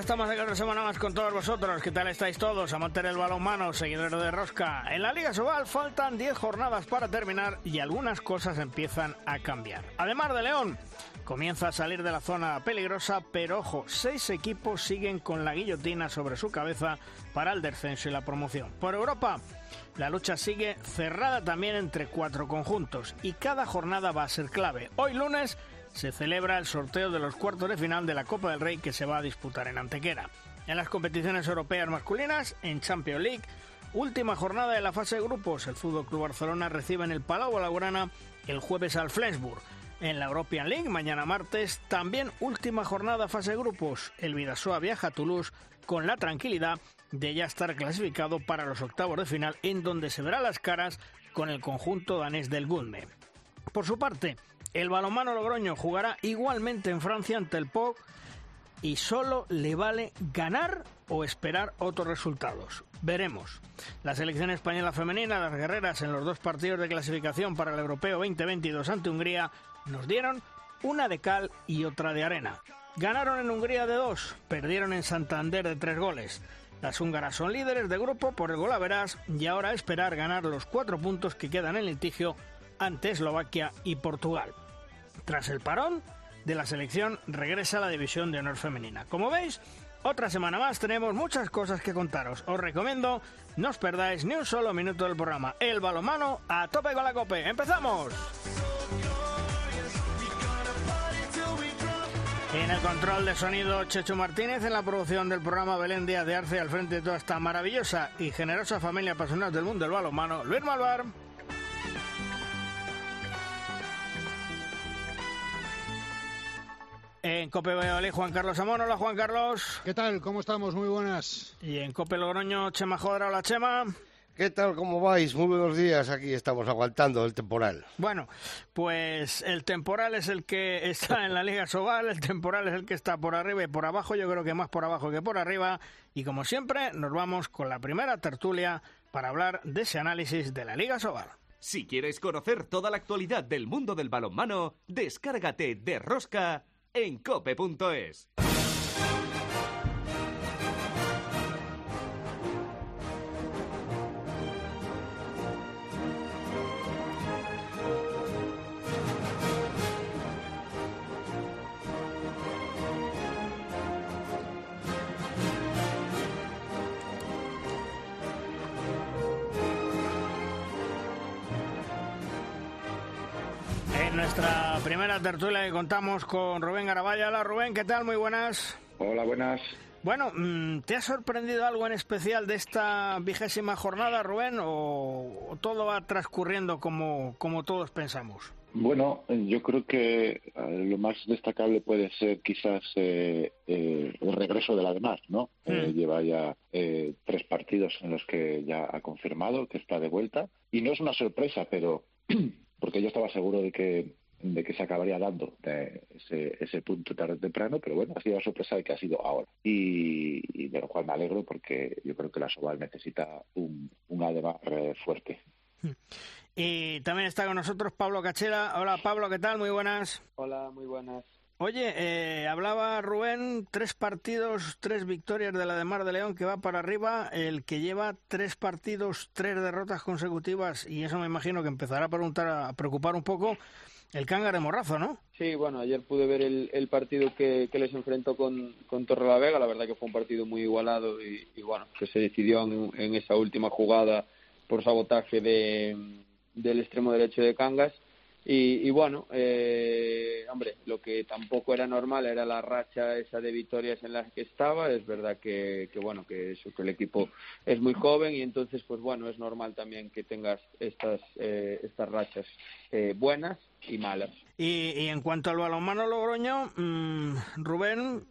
estamos aquí otra semana más con todos vosotros. ¿Qué tal estáis todos? Amantes del balonmano, seguidores de Rosca. En la Liga Sobal faltan 10 jornadas para terminar y algunas cosas empiezan a cambiar. Además de León, comienza a salir de la zona peligrosa, pero ojo, seis equipos siguen con la guillotina sobre su cabeza para el descenso y la promoción. Por Europa, la lucha sigue cerrada también entre cuatro conjuntos y cada jornada va a ser clave. Hoy lunes se celebra el sorteo de los cuartos de final de la Copa del Rey que se va a disputar en Antequera. En las competiciones europeas masculinas, en Champions League, última jornada de la fase de grupos, el Fútbol Club Barcelona recibe en el Palau Blaugrana el jueves al Flensburg. En la European League, mañana martes, también última jornada fase de grupos. El Vidasoa viaja a Toulouse con la tranquilidad de ya estar clasificado para los octavos de final, en donde se verá las caras con el conjunto danés del Gundme. Por su parte, el balonmano Logroño jugará igualmente en Francia ante el POC y solo le vale ganar o esperar otros resultados. Veremos. La selección española femenina, las guerreras en los dos partidos de clasificación para el Europeo 2022 ante Hungría, nos dieron una de cal y otra de arena. Ganaron en Hungría de dos, perdieron en Santander de tres goles. Las húngaras son líderes de grupo por el gol a verás y ahora esperar ganar los cuatro puntos que quedan en litigio ante Eslovaquia y Portugal. Tras el parón de la selección regresa la división de honor femenina. Como veis, otra semana más tenemos muchas cosas que contaros. Os recomiendo no os perdáis ni un solo minuto del programa. El balomano a tope con la cope. ¡Empezamos! En el control de sonido Checho Martínez, en la producción del programa Belén Díaz de Arce al frente de toda esta maravillosa y generosa familia apasionada del mundo del balonmano, Luis Malvar. En Cope Valladolid, Juan Carlos Amón. Hola, Juan Carlos. ¿Qué tal? ¿Cómo estamos? Muy buenas. Y en Cope Logroño, Chema Jodra. Hola, Chema. ¿Qué tal? ¿Cómo vais? Muy buenos días. Aquí estamos aguantando el temporal. Bueno, pues el temporal es el que está en la Liga Sobal, el temporal es el que está por arriba y por abajo. Yo creo que más por abajo que por arriba. Y como siempre, nos vamos con la primera tertulia para hablar de ese análisis de la Liga Sobal. Si quieres conocer toda la actualidad del mundo del balonmano, descárgate de Rosca en cope.es. primera tertulia que contamos con Rubén Garabaya. Hola Rubén, ¿qué tal? Muy buenas. Hola, buenas. Bueno, mm, ¿te ha sorprendido algo en especial de esta vigésima jornada, Rubén, o todo va transcurriendo como, como todos pensamos? Bueno, yo creo que eh, lo más destacable puede ser quizás eh, eh, el regreso de la demás, ¿no? Eh, lleva ya eh, tres partidos en los que ya ha confirmado que está de vuelta y no es una sorpresa, pero porque yo estaba seguro de que de que se acabaría dando eh, ese, ese punto tarde o temprano, pero bueno, ha sido la sorpresa de que ha sido ahora. Y, y de lo cual me alegro porque yo creo que la Sobal necesita un, un además fuerte. Y también está con nosotros Pablo Cachela. Hola Pablo, ¿qué tal? Muy buenas. Hola, muy buenas. Oye, eh, hablaba Rubén, tres partidos, tres victorias de la de Mar de León que va para arriba, el que lleva tres partidos, tres derrotas consecutivas, y eso me imagino que empezará a preguntar, a preocupar un poco, el cángar de Morrazo, ¿no? Sí, bueno, ayer pude ver el, partido que, les enfrentó con, con Torrelavega, la verdad que fue un partido muy igualado y, y bueno, que se decidió en, en, esa última jugada por sabotaje de, del extremo derecho de Cangas. Y, y bueno, eh, hombre, lo que tampoco era normal era la racha esa de victorias en las que estaba. Es verdad que, que bueno, que eso, que el equipo es muy joven y entonces, pues bueno, es normal también que tengas estas, eh, estas rachas eh, buenas y malas. Y, y, en cuanto al balonmano Logroño, mmm, Rubén,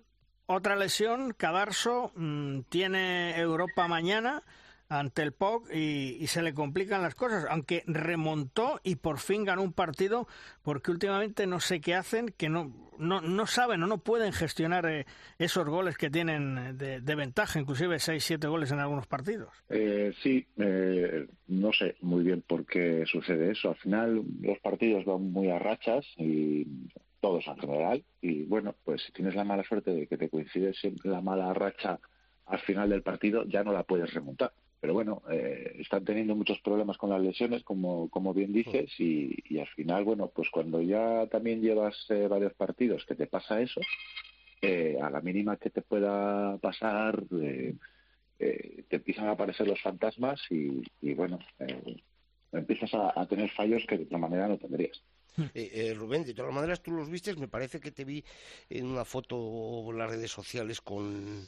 otra lesión, Cadarso, mmm, tiene Europa mañana. Ante el POC y, se le complican las cosas, aunque remontó y por fin ganó un partido porque últimamente no sé qué hacen, que no, no, no saben o no pueden gestionar eh, esos goles que tienen de, ventaja, inclusive 6, 7 goles en algunos partidos. Eh, sí, eh, no sé muy bien por qué sucede eso. Al final los partidos van muy a rachas y todos en general. Y bueno, pues si tienes la mala suerte de que te coincide siempre la mala racha al final del partido, ya no la puedes remontar. Pero bueno, eh, están teniendo muchos problemas con las lesiones, como, como bien dices, y, al final, bueno, pues cuando ya también llevas eh, varios partidos que te pasa eso, eh, a la mínima que te pueda pasar, te empiezan a aparecer los fantasmas y, bueno, empiezas a, a tener fallos que de otra manera no tendrías. Eh, eh, Rubén, de todas maneras tú los vistes, me parece que te vi en una foto en las redes sociales con,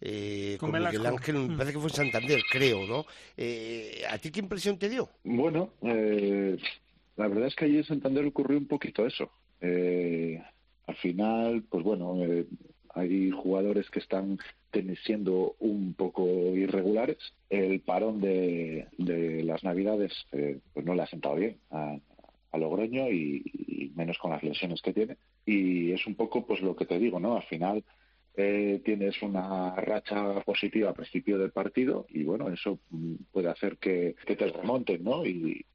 eh, con, Miguel Ángel, me mm. parece que fue en Santander, creo, ¿no? Eh, ¿A ti qué impresión te dio? Bueno, la verdad es que allí en Santander ocurrió un poquito eso. al final, pues bueno, hay jugadores que están siendo un poco irregulares. El parón de, de las Navidades pues no le ha sentado bien a, a Logroño y, menos con las lesiones que tiene. Y es un poco pues lo que te digo, ¿no? Al final eh, tienes una racha positiva al principio del partido y bueno, eso puede hacer que, te remonten, ¿no? Y,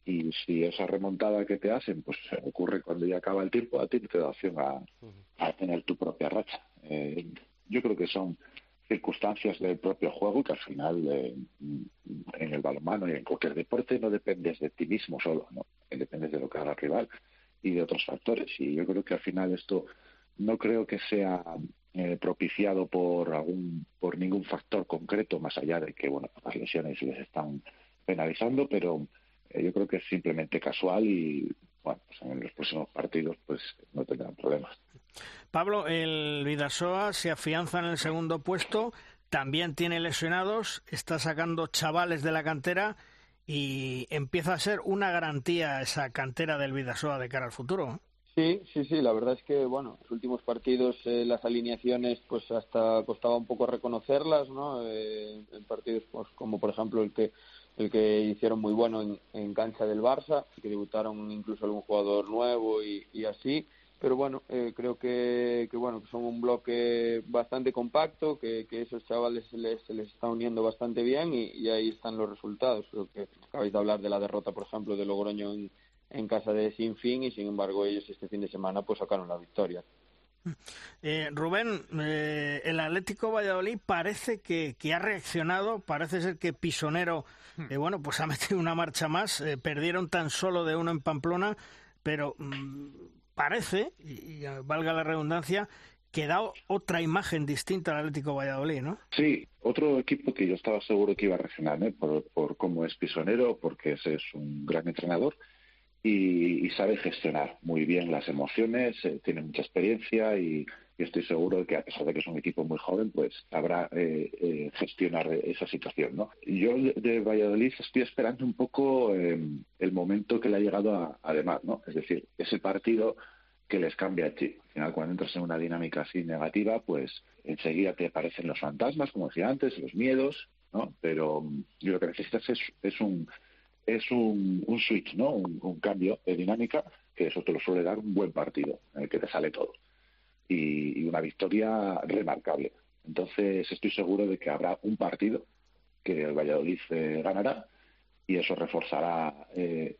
si esa remontada que te hacen, pues ocurre cuando ya acaba el tiempo, a ti te da opción a, tener tu propia racha. Eh, yo creo que son circunstancias del propio juego y que al final eh, en el balonmano y en cualquier deporte no dependes de ti mismo solo, ¿no? Dependes de lo que haga el rival y de otros factores. Y yo creo que al final esto no creo que sea eh, propiciado por algún por ningún factor concreto más allá de que bueno las lesiones les están penalizando, pero eh, yo creo que es simplemente casual y bueno pues en los próximos partidos pues no tendrán problemas. Pablo, el Vidasoa se afianza en el segundo puesto, también tiene lesionados, está sacando chavales de la cantera y empieza a ser una garantía esa cantera del Vidasoa de cara al futuro. Sí, sí, sí, la verdad es que, bueno, los últimos partidos, eh, las alineaciones, pues hasta costaba un poco reconocerlas, ¿no? Eh, en partidos pues, como, por ejemplo, el que el que hicieron muy bueno en, en cancha del Barça, que debutaron incluso algún jugador nuevo y, y así pero bueno, eh, creo que, que, bueno, que son un bloque bastante compacto, que, que esos chavales se les, les está uniendo bastante bien y, ahí están los resultados. Creo que acabáis de hablar de la derrota, por ejemplo, de Logroño en, en casa de Sinfín y sin embargo ellos este fin de semana pues sacaron la victoria. Eh, Rubén, eh, el Atlético Valladolid parece que, que, ha reaccionado, parece ser que Pisonero, hmm. eh, bueno, pues ha metido una marcha más, eh, perdieron tan solo de uno en Pamplona, pero mm, parece, y, valga la redundancia, que da otra imagen distinta al Atlético Valladolid, ¿no? Sí, otro equipo que yo estaba seguro que iba a reaccionar, ¿eh? por, por cómo es pisonero, porque ese es un gran entrenador y, sabe gestionar muy bien las emociones, eh, tiene mucha experiencia y, estoy seguro de que a pesar de que es un equipo muy joven, pues sabrá eh, eh, gestionar esa situación. ¿no? Yo de, Valladolid estoy esperando un poco el momento que le ha llegado además, ¿no? es decir, ese partido que les cambia el chip. Al final, cuando entras en una dinámica así negativa, pues enseguida te aparecen los fantasmas, como decía antes, los miedos, ¿no? Pero mm, lo que necesitas es, es un es un, un switch, ¿no? Un, cambio de dinámica que eso te lo suele dar un buen partido en el que te sale todo y, una victoria remarcable. Entonces estoy seguro de que habrá un partido que el Valladolid eh, ganará y eso reforzará eh,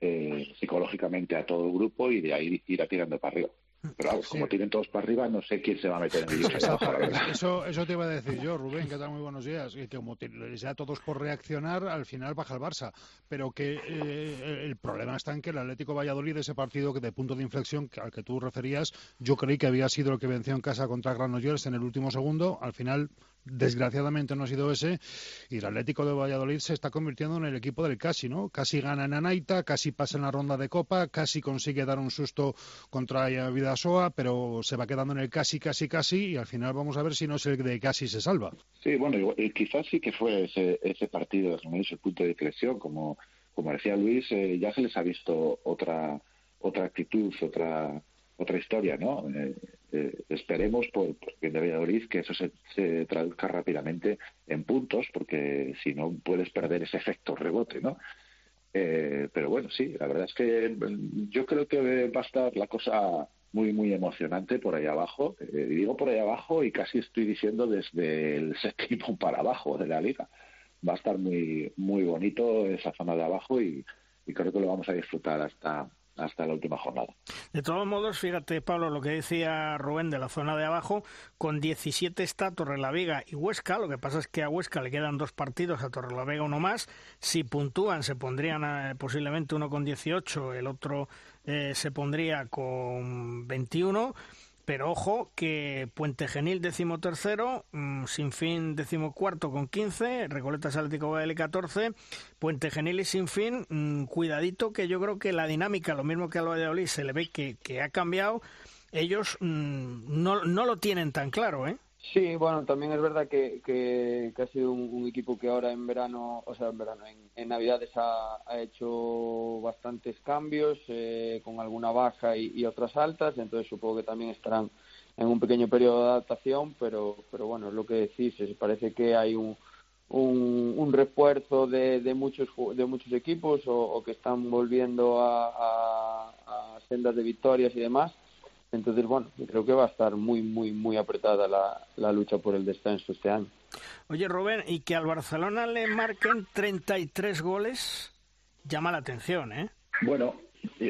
eh, psicológicamente a todo el grupo y de ahí irá tirando para arriba. Pero como tienen todos para arriba, no sé quién se va a meter en el eso, eso te iba a decir yo, Rubén, que tal? Muy buenos días. Que como les da todos por reaccionar, al final baja el Barça. Pero que eh, el problema está en que el Atlético Valladolid, ese partido que de punto de inflexión al que tú referías, yo creí que había sido el que venció en casa contra Granollers en el último segundo. Al final desgraciadamente no ha sido ese y el Atlético de Valladolid se está convirtiendo en el equipo del casi, ¿no? Casi gana en Anaita, casi pasa en la ronda de Copa, casi consigue dar un susto contra Vidasoa, pero se va quedando en el casi, casi, casi y al final vamos a ver si no es el de casi se salva. Sí, bueno, quizás sí que fue ese, ese partido, ese punto de inflexión, como, como decía Luis, eh, ya se les ha visto otra otra actitud, otra otra historia, ¿no? Eh, eh, esperemos por, por de Valladolid que eso se, traduzca rápidamente en puntos, porque si no puedes perder ese efecto rebote, ¿no? Eh, pero bueno, sí, la verdad es que mm, yo creo que va a estar la cosa muy, muy emocionante por ahí abajo. Eh, digo por ahí abajo y casi estoy diciendo desde el séptimo para abajo de la liga. Va a estar muy, muy bonito esa zona de abajo y creo que lo vamos a disfrutar hasta, hasta la última jornada. De todos modos, fíjate, Pablo, lo que decía Rubén de la zona de abajo, con 17 está Torrelavega y Huesca, lo que pasa es que a Huesca le quedan dos partidos, a Torrelavega uno más, si puntúan se pondrían eh, posiblemente uno con 18, el otro eh, se pondría con 21, pero ojo que Puente Genil decimotercero, mm, Sinfín decimocuarto con 15, Recoletas Atlético Valladolid 14, Puente Genil y Sinfín, mm, cuidadito que yo creo que la dinámica, lo mismo que al Valladolid, se le ve que, que ha cambiado, ellos mm, no, no lo tienen tan claro, ¿eh? Sí, bueno, también es verdad que, que, ha sido un, equipo que ahora en verano, o sea, en verano, en, Navidades ha, hecho bastantes cambios, eh, con alguna baja y, otras altas, entonces supongo que también estarán en un pequeño periodo de adaptación, pero, pero bueno, es lo que decís, parece que hay un, un, refuerzo de, de, muchos de muchos equipos o, que están volviendo a, a sendas de victorias y demás entonces, bueno, creo que va a estar muy, muy, muy apretada la, la lucha por el descenso este año. Oye, Rubén, y que al Barcelona le marquen 33 goles llama la atención, ¿eh? Bueno,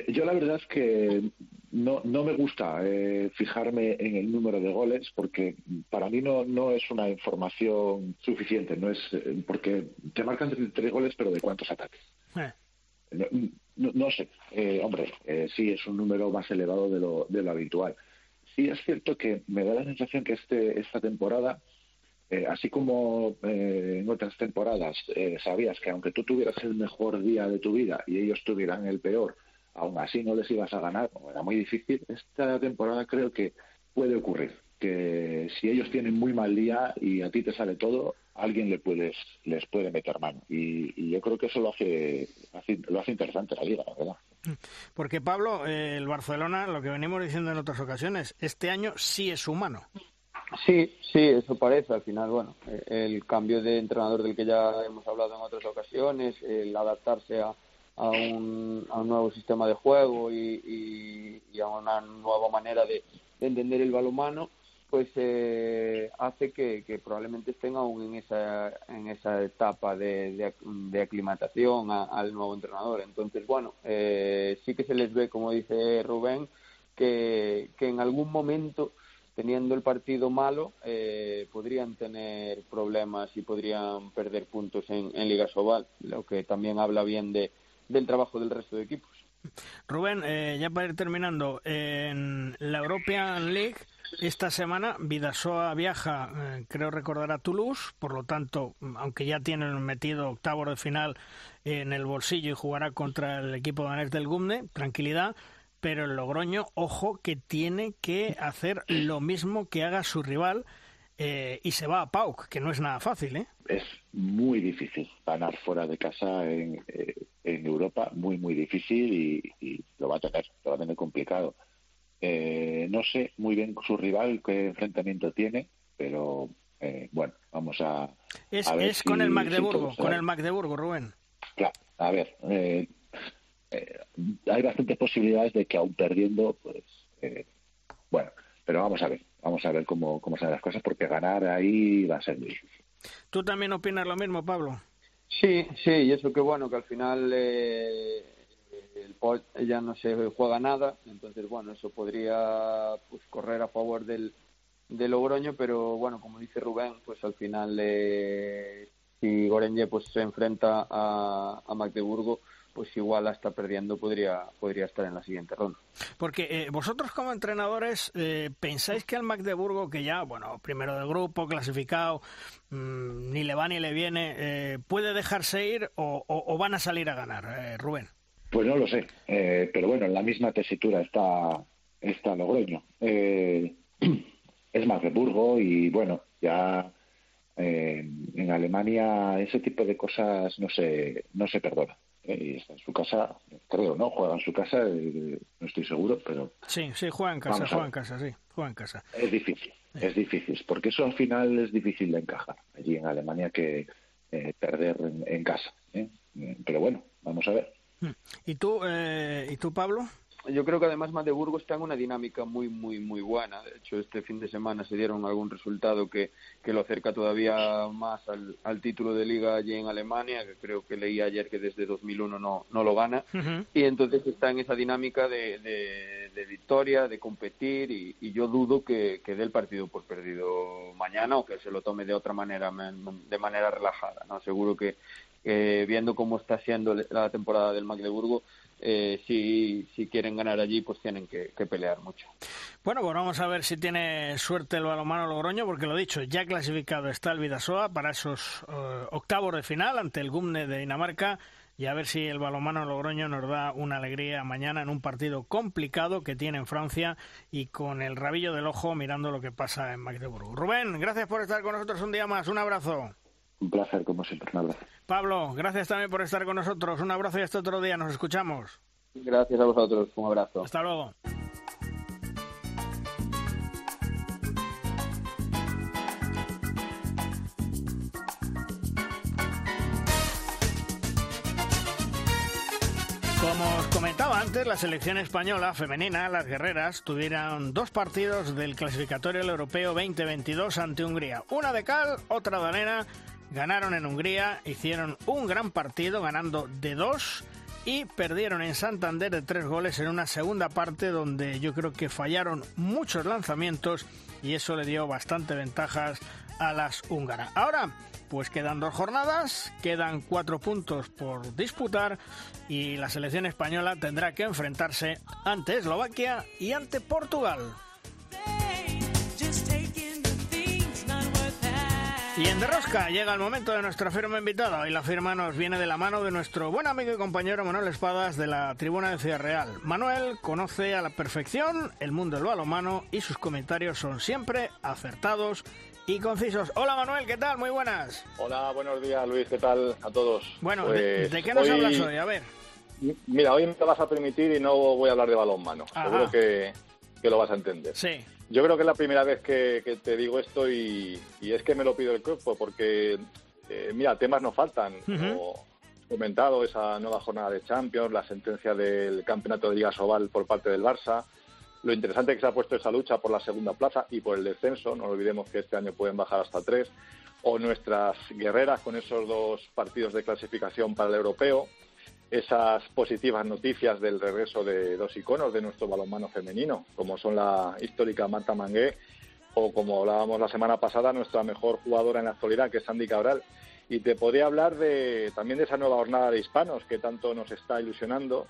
yo la verdad es que no, no me gusta eh, fijarme en el número de goles porque para mí no, no es una información suficiente, no es eh, porque te marcan 33 goles, pero ¿de cuántos ataques? Eh. No, sé, eh, hombre, eh, sí es un número más elevado de lo, de lo habitual. Sí es cierto que me da la sensación que este, esta temporada, eh, así como en otras temporadas sabías que aunque tú tuvieras el mejor día de tu vida y ellos tuvieran el peor, aún así no les ibas a ganar, era muy difícil, esta temporada creo que puede ocurrir que si ellos tienen muy mal día y a ti te sale todo, alguien le puedes, les puede meter mano. Y, yo creo que eso lo hace, lo hace interesante la liga, la verdad. Porque Pablo, eh, el Barcelona, lo que venimos diciendo en otras ocasiones, este año sí es humano. Sí, sí, eso parece. Al final, bueno, el cambio de entrenador del que ya hemos hablado en otras ocasiones, el adaptarse a, a, un, a un nuevo sistema de juego y, y, a una nueva manera de, de entender el balonmano, pues eh, hace que, probablemente estén aún en esa, en esa etapa de, de, aclimatación al nuevo entrenador. Entonces, bueno, eh, sí que se les ve, como dice Rubén, que, que en algún momento, teniendo el partido malo, eh, podrían tener problemas y podrían perder puntos en, en Liga Sobal, lo que también habla bien de, del trabajo del resto de equipos. Rubén, eh, ya para ir terminando, en la European League esta semana Vidasoa viaja, eh, creo recordar, a Toulouse, por lo tanto, aunque ya tienen metido octavo de final en el bolsillo y jugará contra el equipo danés del Gumne, tranquilidad, pero el Logroño, ojo, que tiene que hacer lo mismo que haga su rival eh, y se va a Pauk, que no es nada fácil, ¿eh? Es muy difícil ganar fuera de casa en, eh, en Europa, muy, muy difícil y, lo va a tener, lo va a tener complicado. Eh, no sé muy bien su rival qué enfrentamiento tiene, pero eh, bueno, vamos a. Es, es con el Magdeburgo, con el Magdeburgo, Rubén. Claro, a ver, eh, hay bastantes posibilidades de que aún perdiendo, pues, bueno, pero vamos a ver, vamos a ver cómo, cómo salen las cosas, porque ganar ahí va a ser muy difícil. ¿Tú también opinas lo mismo, Pablo? Sí, sí, y eso que bueno, que al final eh, el POT ya no se juega nada, entonces bueno, eso podría pues correr a favor del, del Logroño, pero bueno, como dice Rubén, pues al final eh, si Gorenje pues se enfrenta a, a Magdeburgo, pues igual hasta perdiendo podría, podría estar en la siguiente ronda. Porque eh, vosotros como entrenadores eh, pensáis que el Magdeburgo, que ya, bueno, primero del grupo, clasificado, mm, ni le va ni le viene, eh, puede dejarse ir o, o, van a salir a ganar, Rubén? Pues no lo sé, pero bueno, en la misma tesitura está, está Logroño. es Magdeburgo y bueno, ya en Alemania ese tipo de cosas no se, no se perdona ¿eh? y está en su casa, creo, ¿no? Juega en su casa, no estoy seguro, pero... Sí, sí, juega en casa, juega en casa, sí, juega en casa. Es difícil, es difícil, porque eso al final es difícil de encajar allí en Alemania que perder en, casa, Pero bueno, vamos a ver. ¿Y tú, ¿y tú Pablo? yo creo que además Magdeburgo está en una dinámica muy, muy, muy buena. De hecho, este fin de semana se dieron algún resultado que, que lo acerca todavía más al, al, título de liga allí en Alemania, que creo que leí ayer que desde 2001 no, no lo gana. Y entonces está en esa dinámica de, de, victoria, de competir, y, y yo dudo que, que dé el partido por perdido mañana o que se lo tome de otra manera, de manera relajada. ¿no? Seguro que, viendo cómo está siendo la temporada del Magdeburgo, eh, si, si quieren ganar allí, pues tienen que, pelear mucho. Bueno, pues vamos a ver si tiene suerte el balonmano Logroño, porque lo dicho, ya clasificado está el Vidasoa para esos eh, octavos de final ante el Gumne de Dinamarca y a ver si el balonmano Logroño nos da una alegría mañana en un partido complicado que tiene en Francia y con el rabillo del ojo mirando lo que pasa en Magdeburgo. Rubén, gracias por estar con nosotros un día más. Un abrazo. Un placer, como siempre. Un abrazo. Pablo, gracias también por estar con nosotros. Un abrazo y hasta otro día. Nos escuchamos. Gracias a vosotros. Un abrazo. Hasta luego. Como os comentaba antes, la selección española femenina, las guerreras, tuvieron dos partidos del clasificatorio europeo 2022 ante Hungría. Una de cal, otra de arena Ganaron en Hungría, hicieron un gran partido ganando de dos y perdieron en Santander de tres goles en una segunda parte donde yo creo que fallaron muchos lanzamientos y eso le dio bastante ventajas a las húngaras. Ahora, pues quedan dos jornadas, quedan cuatro puntos por disputar y la selección española tendrá que enfrentarse ante Eslovaquia y ante Portugal. Y en Derrosca llega el momento de nuestra firma invitada. y la firma nos viene de la mano de nuestro buen amigo y compañero Manuel Espadas de la Tribuna de Ciudad Real. Manuel conoce a la perfección el mundo del balonmano y sus comentarios son siempre acertados y concisos. Hola Manuel, ¿qué tal? Muy buenas. Hola, buenos días Luis, ¿qué tal a todos? Bueno, ¿de, pues qué nos hablas hoy? A ver. Mira, hoy me vas a permitir y no voy a hablar de balonmano. Seguro que, que lo vas a entender. Sí. Yo creo que es la primera vez que, te digo esto y, es que me lo pido el cuerpo, porque, eh, mira, temas no faltan. Como comentado, esa nueva jornada de Champions, la sentencia del campeonato de Liga Sobal por parte del Barça, lo interesante que se ha puesto esa lucha por la segunda plaza y por el descenso, no olvidemos que este año pueden bajar hasta tres, o nuestras guerreras con esos dos partidos de clasificación para el europeo, esas positivas noticias del regreso de dos iconos de nuestro balonmano femenino, como son la histórica Marta Mangué o como hablábamos la semana pasada, nuestra mejor jugadora en la actualidad, que es Sandy Cabral. Y te podría hablar de, también de esa nueva jornada de hispanos que tanto nos está ilusionando,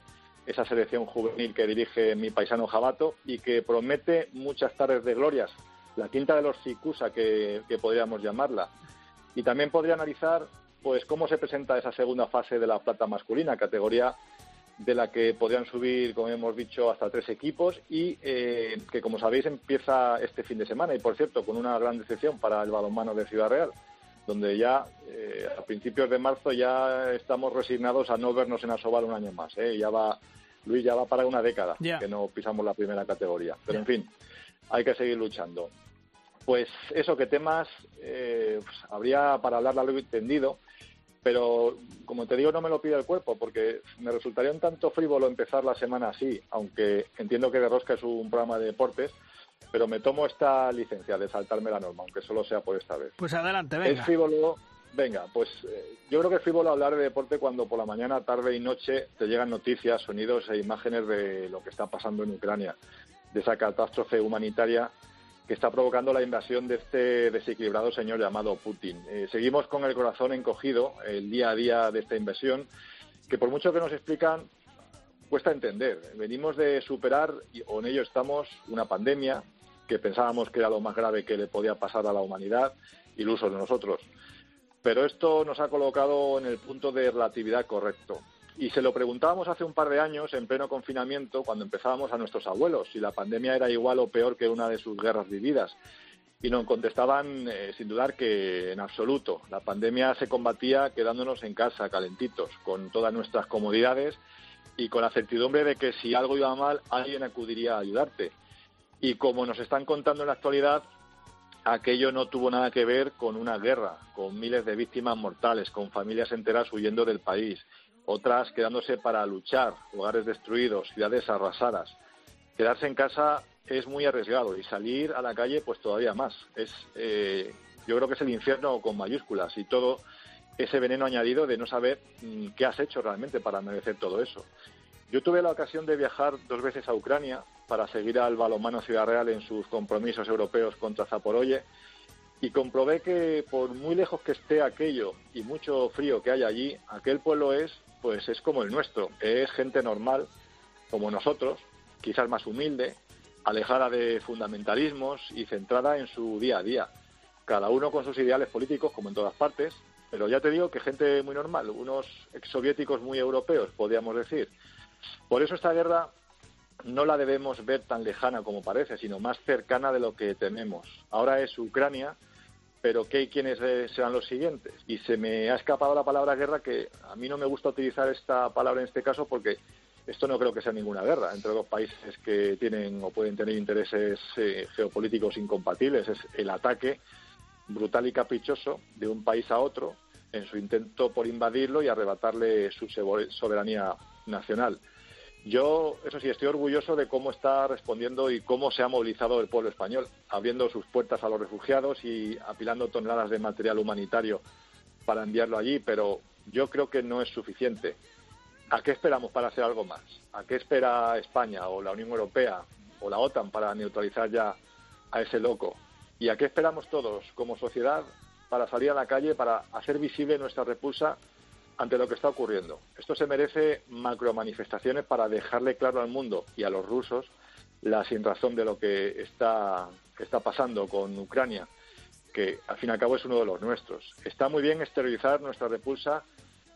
esa selección juvenil que dirige mi paisano Jabato y que promete muchas tardes de glorias, la quinta de los Sicusa que, que podríamos llamarla. Y también podría analizar pues cómo se presenta esa segunda fase de la plata masculina, categoría de la que podrían subir, como hemos dicho, hasta tres equipos y eh, que, como sabéis, empieza este fin de semana y, por cierto, con una gran decepción para el balonmano de Ciudad Real, donde ya eh, a principios de marzo ya estamos resignados a no vernos en Asobal un año más. ¿eh? Ya va, Luis, ya va para una década que no pisamos la primera categoría. Pero, en fin, hay que seguir luchando. Pues eso, que temas eh, pues, habría para hablar largo y tendido pero como te digo no me lo pide el cuerpo porque me resultaría un tanto frívolo empezar la semana así, aunque entiendo que De Rosca es un programa de deportes, pero me tomo esta licencia de saltarme la norma, aunque solo sea por esta vez. Pues adelante, venga. Es frívolo, venga, pues eh, yo creo que es frívolo hablar de deporte cuando por la mañana, tarde y noche te llegan noticias, sonidos e imágenes de lo que está pasando en Ucrania, de esa catástrofe humanitaria que está provocando la invasión de este desequilibrado señor llamado Putin. Eh, seguimos con el corazón encogido el día a día de esta invasión, que por mucho que nos explican, cuesta entender. Venimos de superar, o en ello estamos, una pandemia que pensábamos que era lo más grave que le podía pasar a la humanidad, ilusos de nosotros. Pero esto nos ha colocado en el punto de relatividad correcto. Y se lo preguntábamos hace un par de años, en pleno confinamiento, cuando empezábamos a nuestros abuelos, si la pandemia era igual o peor que una de sus guerras vividas. y nos contestaban eh, sin dudar que en absoluto. La pandemia se combatía quedándonos en casa, calentitos, con todas nuestras comodidades y con la certidumbre de que si algo iba mal, alguien acudiría a ayudarte. Y como nos están contando en la actualidad, aquello no tuvo nada que ver con una guerra, con miles de víctimas mortales, con familias enteras huyendo del país, otras quedándose para luchar, hogares destruidos, ciudades arrasadas. Quedarse en casa es muy arriesgado y salir a la calle pues todavía más. Es, eh, yo creo que es el infierno con mayúsculas y todo ese veneno añadido de no saber mm, qué has hecho realmente para merecer todo eso. Yo tuve la ocasión de viajar dos veces a Ucrania para seguir al balonmano Ciudad Real en sus compromisos europeos contra Zaporoye y comprobé que por muy lejos que esté aquello y mucho frío que hay allí, aquel pueblo es pues es como el nuestro, es gente normal como nosotros, quizás más humilde, alejada de fundamentalismos y centrada en su día a día. Cada uno con sus ideales políticos, como en todas partes, pero ya te digo que gente muy normal, unos exsoviéticos muy europeos, podríamos decir. Por eso esta guerra no la debemos ver tan lejana como parece, sino más cercana de lo que tememos. Ahora es Ucrania, pero ¿qué quiénes serán los siguientes? Y se me ha escapado la palabra guerra, que a mí no me gusta utilizar esta palabra en este caso porque esto no creo que sea ninguna guerra entre dos países que tienen o pueden tener intereses eh, geopolíticos incompatibles. Es el ataque brutal y caprichoso de un país a otro en su intento por invadirlo y arrebatarle su soberanía nacional. Yo, eso sí, estoy orgulloso de cómo está respondiendo y cómo se ha movilizado el pueblo español, abriendo sus puertas a los refugiados y apilando toneladas de material humanitario para enviarlo allí, pero yo creo que no es suficiente. ¿A qué esperamos para hacer algo más? ¿A qué espera España o la Unión Europea o la OTAN para neutralizar ya a ese loco? ¿Y a qué esperamos todos como sociedad para salir a la calle, para hacer visible nuestra repulsa ante lo que está ocurriendo? Esto se merece macro manifestaciones para dejarle claro al mundo y a los rusos la sinrazón de lo que está, está pasando con Ucrania, que al fin y al cabo es uno de los nuestros. Está muy bien exteriorizar nuestra repulsa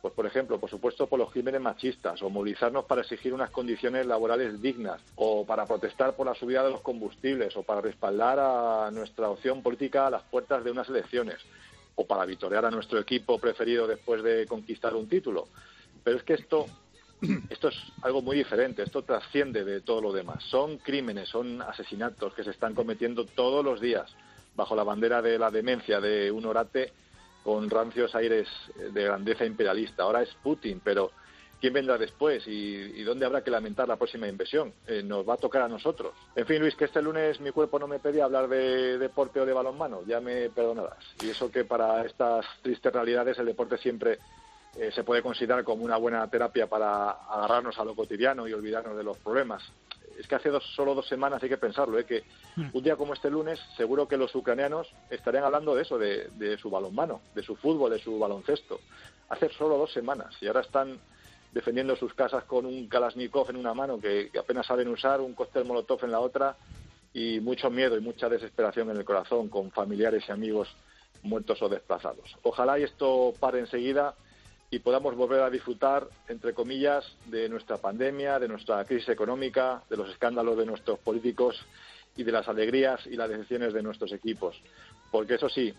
pues por ejemplo, por supuesto, por los crímenes machistas, o movilizarnos para exigir unas condiciones laborales dignas, o para protestar por la subida de los combustibles, o para respaldar a nuestra opción política a las puertas de unas elecciones, o para vitorear a nuestro equipo preferido después de conquistar un título. Pero es que esto esto es algo muy diferente, esto trasciende de todo lo demás. Son crímenes, son asesinatos que se están cometiendo todos los días bajo la bandera de la demencia de un orate con rancios aires de grandeza imperialista. Ahora es Putin, pero ¿quién vendrá después y, dónde habrá que lamentar la próxima invasión? Eh, nos va a tocar a nosotros. En fin, Luis, que este lunes mi cuerpo no me pedía hablar de deporte o de balonmano, ya me perdonarás. Y eso que para estas tristes realidades el deporte siempre eh, se puede considerar como una buena terapia para agarrarnos a lo cotidiano y olvidarnos de los problemas es que hace dos, solo dos semanas hay que pensarlo, ¿eh? que hmm. un día como este lunes seguro que los ucranianos estarían hablando de eso, de, su balonmano, de su fútbol, de su baloncesto. Hace solo dos semanas y ahora están defendiendo sus casas con un Kalashnikov en una mano que, apenas saben usar, un cóctel Molotov en la otra y mucho miedo y mucha desesperación en el corazón con familiares y amigos muertos o desplazados. Ojalá y esto pare enseguida y podamos volver a disfrutar, entre comillas, de nuestra pandemia, de nuestra crisis económica, de los escándalos de nuestros políticos y de las alegrías y las decisiones de nuestros equipos. Porque eso sí,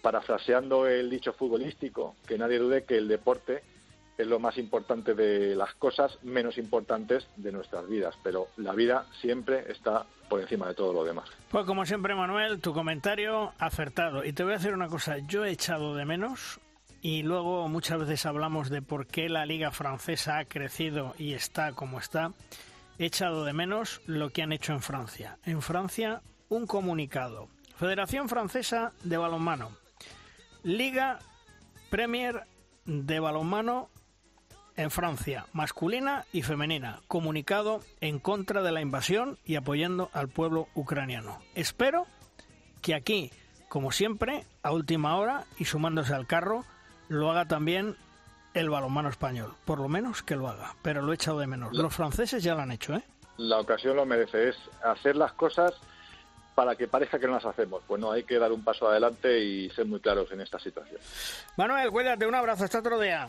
parafraseando el dicho futbolístico, que nadie dude que el deporte es lo más importante de las cosas menos importantes de nuestras vidas, pero la vida siempre está por encima de todo lo demás. Pues como siempre, Manuel, tu comentario acertado. Y te voy a decir una cosa, yo he echado de menos y luego muchas veces hablamos de por qué la liga francesa ha crecido y está como está. He echado de menos lo que han hecho en Francia. En Francia, un comunicado. Federación Francesa de Balonmano. Liga Premier de Balonmano en Francia, masculina y femenina. Comunicado en contra de la invasión y apoyando al pueblo ucraniano. Espero que aquí, como siempre, a última hora y sumándose al carro, lo haga también el balonmano español. Por lo menos que lo haga, pero lo he echado de menos. Los franceses ya lo han hecho, ¿eh? La ocasión lo merece, es hacer las cosas para que parezca que no las hacemos. Pues no, hay que dar un paso adelante y ser muy claros en esta situación. Manuel, cuídate, un abrazo, hasta otro día.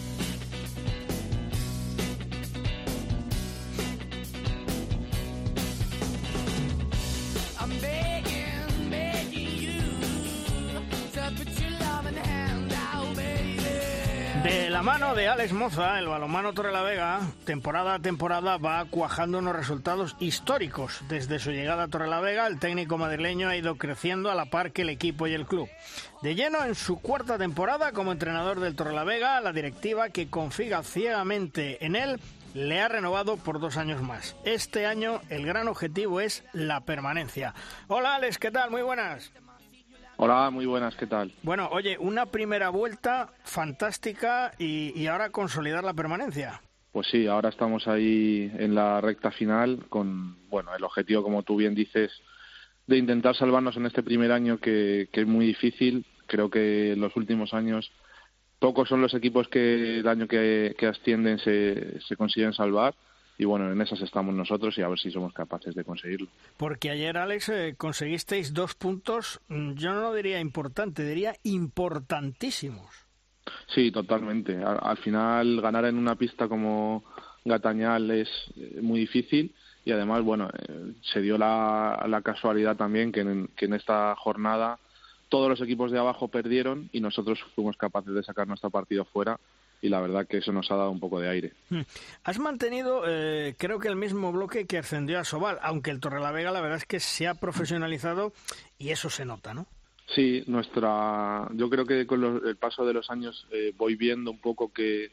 La mano de Alex Moza, el balonmano Torrelavega, temporada a temporada va cuajando unos resultados históricos. Desde su llegada a Torrelavega, el técnico madrileño ha ido creciendo a la par que el equipo y el club. De lleno en su cuarta temporada como entrenador del Torrelavega, la directiva que confía ciegamente en él le ha renovado por dos años más. Este año el gran objetivo es la permanencia. Hola Alex, ¿qué tal? Muy buenas. Hola, muy buenas, ¿qué tal? Bueno, oye, una primera vuelta fantástica y, ahora consolidar la permanencia. Pues sí, ahora estamos ahí en la recta final con, bueno, el objetivo, como tú bien dices, de intentar salvarnos en este primer año que, es muy difícil. Creo que en los últimos años pocos son los equipos que el año que, ascienden se, se consiguen salvar y bueno, en esas estamos nosotros y a ver si somos capaces de conseguirlo. Porque ayer, Alex, eh, conseguisteis dos puntos, mm, yo no lo diría importante, diría importantísimos. Sí, totalmente. Al, final, ganar en una pista como Gatañal es eh, muy difícil y además, bueno, eh, se dio la, la casualidad también que en, que en esta jornada todos los equipos de abajo perdieron y nosotros fuimos capaces de sacar nuestro partido fuera y la verdad que eso nos ha dado un poco de aire. Hmm. Has mantenido, eh, creo que el mismo bloque que ascendió a Sobal, aunque el Torrelavega la verdad es que se ha profesionalizado y eso se nota, ¿no? Sí, nuestra, yo creo que con el paso de los años eh, voy viendo un poco que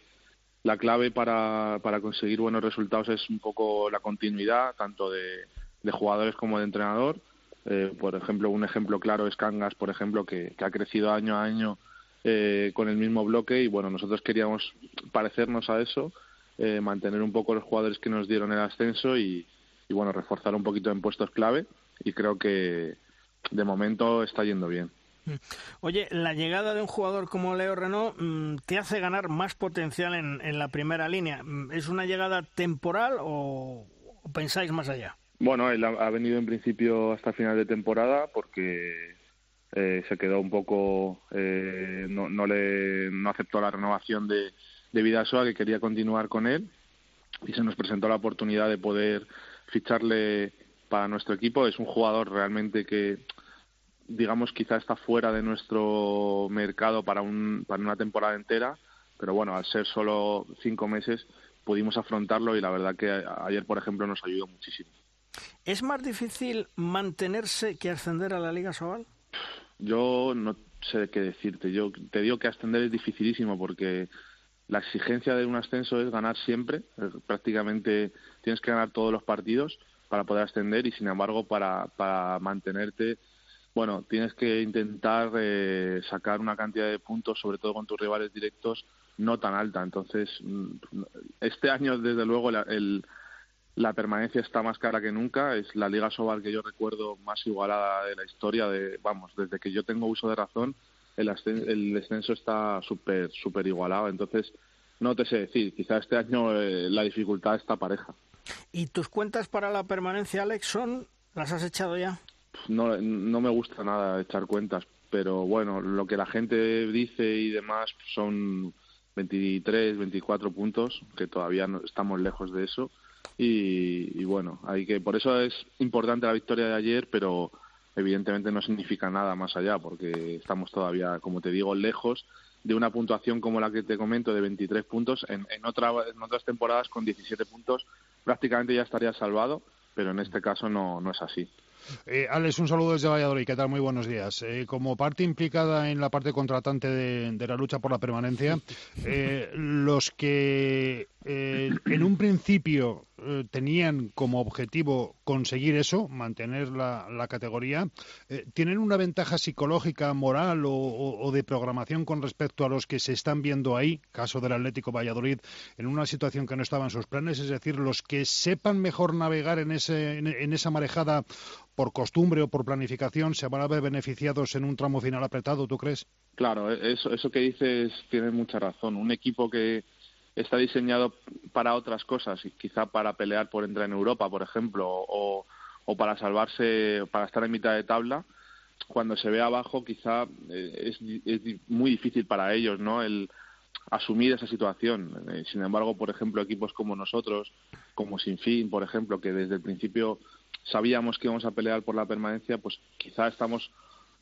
la clave para, para conseguir buenos resultados es un poco la continuidad, tanto de, jugadores como de entrenador. Eh, por ejemplo, un ejemplo claro es Cangas, por ejemplo, que, que ha crecido año a año eh, con el mismo bloque y bueno, nosotros queríamos parecernos a eso, eh, mantener un poco los jugadores que nos dieron el ascenso y, bueno, reforzar un poquito en puestos clave y creo que de momento está yendo bien. Mm. Oye, la llegada de un jugador como Leo Renault mm, te hace ganar más potencial en, en, la primera línea. Mm, ¿Es una llegada temporal o, pensáis más allá? Bueno, él ha, venido en principio hasta final de temporada porque eh, se quedó un poco, eh, no, no, le, no aceptó la renovación de, de Vidasoa, que quería continuar con él, y se nos presentó la oportunidad de poder ficharle para nuestro equipo. Es un jugador realmente que, digamos, quizá está fuera de nuestro mercado para, un, para una temporada entera, pero bueno, al ser solo cinco meses pudimos afrontarlo y la verdad que ayer, por ejemplo, nos ayudó muchísimo. ¿Es más difícil mantenerse que ascender a la Liga Sobal? Yo no sé qué decirte. Yo te digo que ascender es dificilísimo porque la exigencia de un ascenso es ganar siempre. Prácticamente tienes que ganar todos los partidos para poder ascender y, sin embargo, para, para mantenerte, bueno, tienes que intentar eh, sacar una cantidad de puntos, sobre todo con tus rivales directos, no tan alta. Entonces, mm, este año, desde luego, el, la permanencia está más cara que nunca. Es la Liga Sobal que yo recuerdo más igualada de la historia. De, vamos, desde que yo tengo uso de razón, el, el descenso está súper súper igualado. Entonces, no te sé decir. Quizá este año eh, la dificultad está pareja. ¿Y tus cuentas para la permanencia, Alex, son las has echado ya? No, no me gusta nada echar cuentas, pero bueno, lo que la gente dice y demás son 23, 24 puntos, que todavía no, estamos lejos de eso y, bueno, hay que por eso es importante la victoria de ayer, pero evidentemente no significa nada más allá, porque estamos todavía, como te digo, lejos de una puntuación como la que te comento de 23 puntos. En, en, otra, en otras temporadas con 17 puntos prácticamente ya estaría salvado, pero en este caso no, no es así. Eh, Alex, un saludo desde Valladolid. ¿Qué tal? Muy buenos días. Eh, como parte implicada en la parte contratante de, la lucha por la permanencia, eh, los que eh, en un principio tenían como objetivo conseguir eso, mantener la, categoría, ¿tienen una ventaja psicológica, moral o, de programación con respecto a los que se están viendo ahí, caso del Atlético Valladolid, en una situación que no estaba en sus planes? Es decir, los que sepan mejor navegar en, ese, en esa marejada por costumbre o por planificación se van a ver beneficiados en un tramo final apretado, ¿tú crees? Claro, eso, eso que dices tiene mucha razón. Un equipo que está diseñado para otras cosas, quizá para pelear por entrar en Europa, por ejemplo, o, o para salvarse, para estar en mitad de tabla, cuando se ve abajo quizá eh, es, es muy difícil para ellos, ¿no? El asumir esa situación. Eh, sin embargo, por ejemplo, equipos como nosotros, como Sinfín, por ejemplo, que desde el principio sabíamos que íbamos a pelear por la permanencia, pues quizá estamos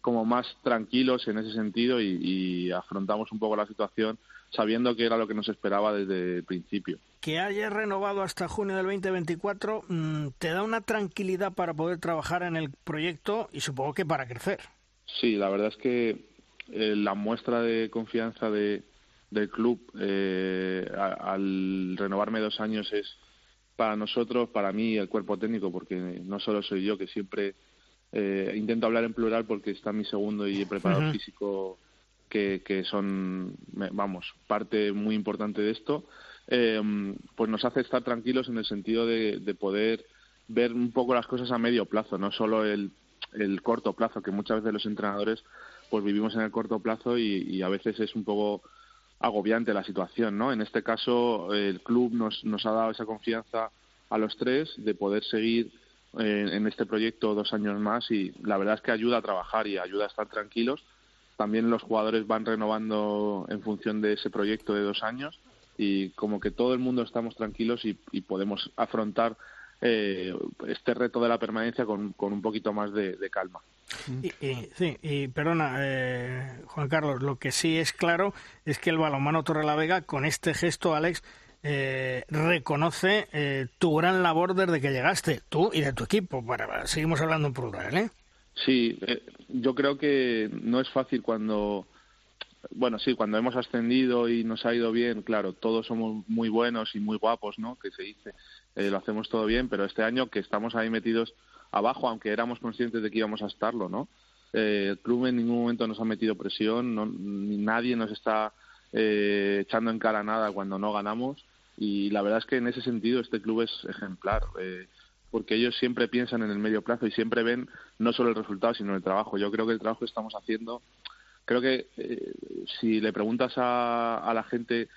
como más tranquilos en ese sentido y, afrontamos un poco la situación sabiendo que era lo que nos esperaba desde el principio. Que hayas renovado hasta junio del 2024 mm, te da una tranquilidad para poder trabajar en el proyecto y supongo que para crecer. Sí, la verdad es que eh, la muestra de confianza de, del club eh, al renovarme dos años es para nosotros, para mí, el cuerpo técnico, porque no solo soy yo que siempre eh, intento hablar en plural porque está mi segundo y el preparador físico que, que, son, vamos, parte muy importante de esto, eh, pues nos hace estar tranquilos en el sentido de, de, poder ver un poco las cosas a medio plazo, no solo el, el corto plazo, que muchas veces los entrenadores pues vivimos en el corto plazo y, y a veces es un poco agobiante la situación, ¿no? En este caso, el club nos, nos ha dado esa confianza a los tres de poder seguir en, este proyecto dos años más y la verdad es que ayuda a trabajar y ayuda a estar tranquilos. También los jugadores van renovando en función de ese proyecto de dos años y como que todo el mundo estamos tranquilos y, podemos afrontar eh, este reto de la permanencia con, con un poquito más de, calma. Y, sí, y perdona, eh, Juan Carlos, lo que sí es claro es que el balonmano Torrelavega, con este gesto, Alex, eh, reconoce eh, tu gran labor desde que llegaste, tú y de tu equipo. Bueno, seguimos hablando en plural, ¿eh? Sí, eh, yo creo que no es fácil cuando, bueno, sí, cuando hemos ascendido y nos ha ido bien, claro, todos somos muy buenos y muy guapos, ¿no? Que se dice, lo hacemos todo bien, pero este año que estamos ahí metidos abajo, aunque éramos conscientes de que íbamos a estarlo, ¿no? el club en ningún momento nos ha metido presión, no, nadie nos está echando en cara nada cuando no ganamos y la verdad es que en ese sentido este club es ejemplar. Eh, porque ellos siempre piensan en el medio plazo y siempre ven no solo el resultado, sino el trabajo. Yo creo que el trabajo que estamos haciendo, creo que eh, si le preguntas a, a la gente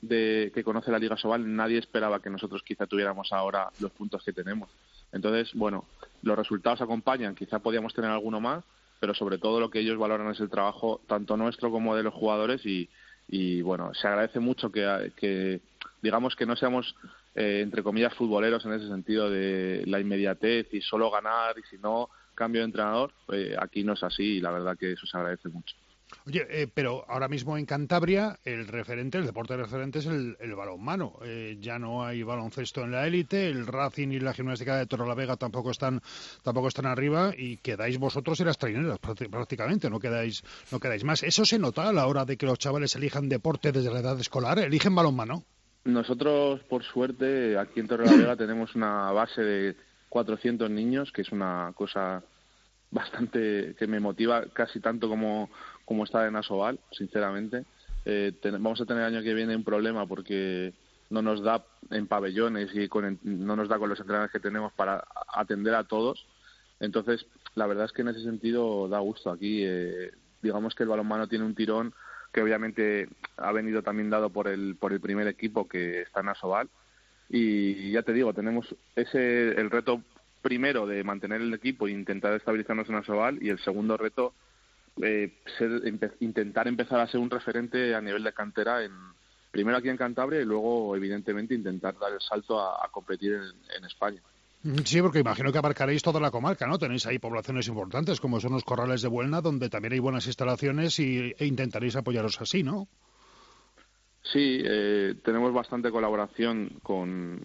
de, que conoce la Liga Sobal, nadie esperaba que nosotros quizá tuviéramos ahora los puntos que tenemos. Entonces, bueno, los resultados acompañan, quizá podíamos tener alguno más, pero sobre todo lo que ellos valoran es el trabajo tanto nuestro como de los jugadores y, y bueno, se agradece mucho que, que digamos que no seamos eh, entre comillas futboleros en ese sentido de la inmediatez y solo ganar y si no cambio de entrenador eh, aquí no es así y la verdad que eso se agradece mucho Oye, eh, pero ahora mismo en Cantabria el referente, el deporte referente es el, el balonmano. ya no hay baloncesto en la élite, el Racing y la gimnástica de Torrelavega tampoco están tampoco están arriba y quedáis vosotros en las traineras prácticamente, no quedáis no quedáis más. Eso se nota a la hora de que los chavales elijan deporte desde la edad escolar, eligen balonmano. Nosotros, por suerte, aquí en Torrelavega tenemos una base de 400 niños, que es una cosa bastante que me motiva casi tanto como, como estar en Asobal, sinceramente. Eh, vamos a tener el año que viene un problema porque no nos da en pabellones y con, no nos da con los entrenadores que tenemos para atender a todos. Entonces, la verdad es que en ese sentido da gusto. Aquí, eh, digamos que el balonmano tiene un tirón que obviamente ha venido también dado por el, por el primer equipo que está en Asobal. Y ya te digo, tenemos ese el reto primero de mantener el equipo e intentar estabilizarnos en Asobal y el segundo reto eh, intentar empezar a ser un referente a nivel de cantera en primero aquí en Cantabria y luego evidentemente intentar dar el salto a, competir en España. Sí, porque imagino que abarcaréis toda la comarca, ¿no? Tenéis ahí poblaciones importantes, como son los corrales de Buelna, donde también hay buenas instalaciones y, e intentaréis apoyaros así, ¿no? Sí, eh, tenemos bastante colaboración con,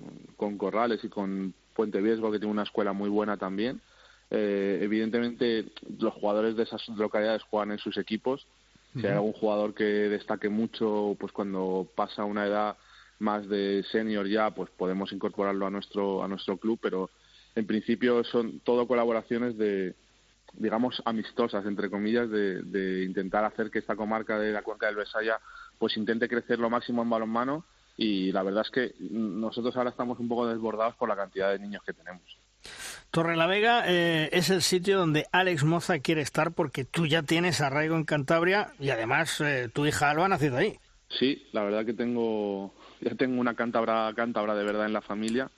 Corrales y con Puente Viesgo, que tiene una escuela muy buena también. Eh, evidentemente, los jugadores de esas localidades juegan en sus equipos. Si hay algún jugador que destaque mucho, pues cuando pasa una edad más de senior ya, pues podemos incorporarlo a nuestro, a nuestro club, pero en principio son todo colaboraciones de, digamos, amistosas, entre comillas, de, de intentar hacer que esta comarca de la cuenca del Besaya pues intente crecer lo máximo en balonmano y la verdad es que nosotros ahora estamos un poco desbordados por la cantidad de niños que tenemos. Torre la Vega eh, es el sitio donde Alex Moza quiere estar porque tú ya tienes arraigo en Cantabria y además eh, tu hija Alba ha nacido ahí. Sí, la verdad que tengo ya tengo una cántabra, cántabra de verdad en la familia.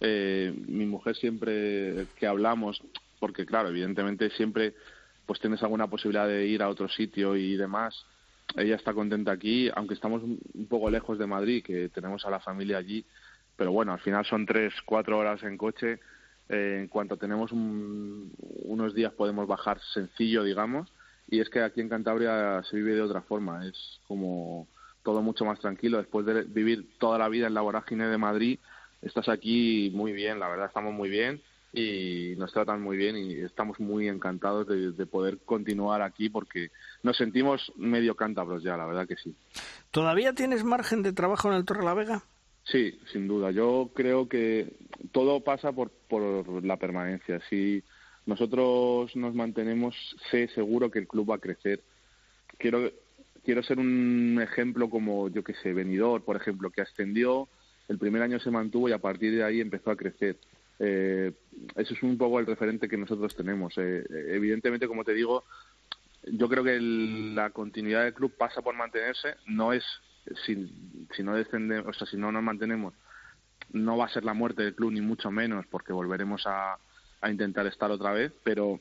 Eh, mi mujer siempre que hablamos, porque claro, evidentemente siempre pues tienes alguna posibilidad de ir a otro sitio y demás. Ella está contenta aquí, aunque estamos un poco lejos de Madrid, que tenemos a la familia allí, pero bueno, al final son tres, cuatro horas en coche. Eh, en cuanto tenemos unos días podemos bajar sencillo, digamos, y es que aquí en Cantabria se vive de otra forma, es como todo mucho más tranquilo. Después de vivir toda la vida en la vorágine de Madrid, estás aquí muy bien, la verdad estamos muy bien y nos tratan muy bien y estamos muy encantados de, poder continuar aquí porque nos sentimos medio cántabros ya, la verdad que sí. ¿Todavía tienes margen de trabajo en el Torre la Vega? Sí, sin duda. Yo creo que todo pasa por, por la permanencia. Si nosotros nos mantenemos, sé seguro que el club va a crecer. Quiero, quiero ser un ejemplo como, yo que sé, venidor, por ejemplo, que ascendió, el primer año se mantuvo y a partir de ahí empezó a crecer. Eh, eso es un poco el referente que nosotros tenemos. Eh, evidentemente, como te digo, yo creo que la continuidad del club pasa por mantenerse, no es si, no descendemos, o sea, si no nos mantenemos, no va a ser la muerte del club ni mucho menos, porque volveremos a, a intentar estar otra vez, pero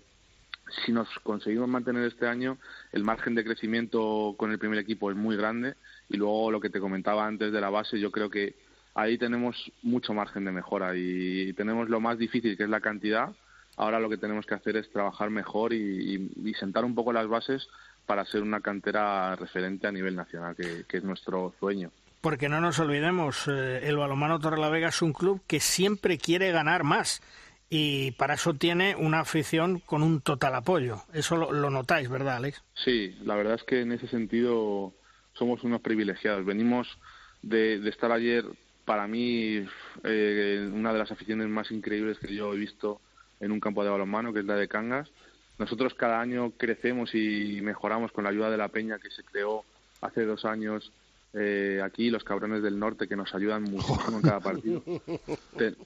si nos conseguimos mantener este año, el margen de crecimiento con el primer equipo es muy grande y luego lo que te comentaba antes de la base, yo creo que ahí tenemos mucho margen de mejora y tenemos lo más difícil que es la cantidad. Ahora lo que tenemos que hacer es trabajar mejor y, sentar un poco las bases para ser una cantera referente a nivel nacional, que, es nuestro sueño. Porque no nos olvidemos, eh, el Balomano Torrelavega es un club que siempre quiere ganar más y para eso tiene una afición con un total apoyo. Eso lo, notáis, ¿verdad, Alex? Sí, la verdad es que en ese sentido somos unos privilegiados. Venimos de, estar ayer, para mí, eh, una de las aficiones más increíbles que yo he visto en un campo de balonmano, que es la de Cangas. Nosotros cada año crecemos y mejoramos con la ayuda de la Peña que se creó hace dos años eh, aquí los cabrones del norte que nos ayudan muchísimo en cada partido.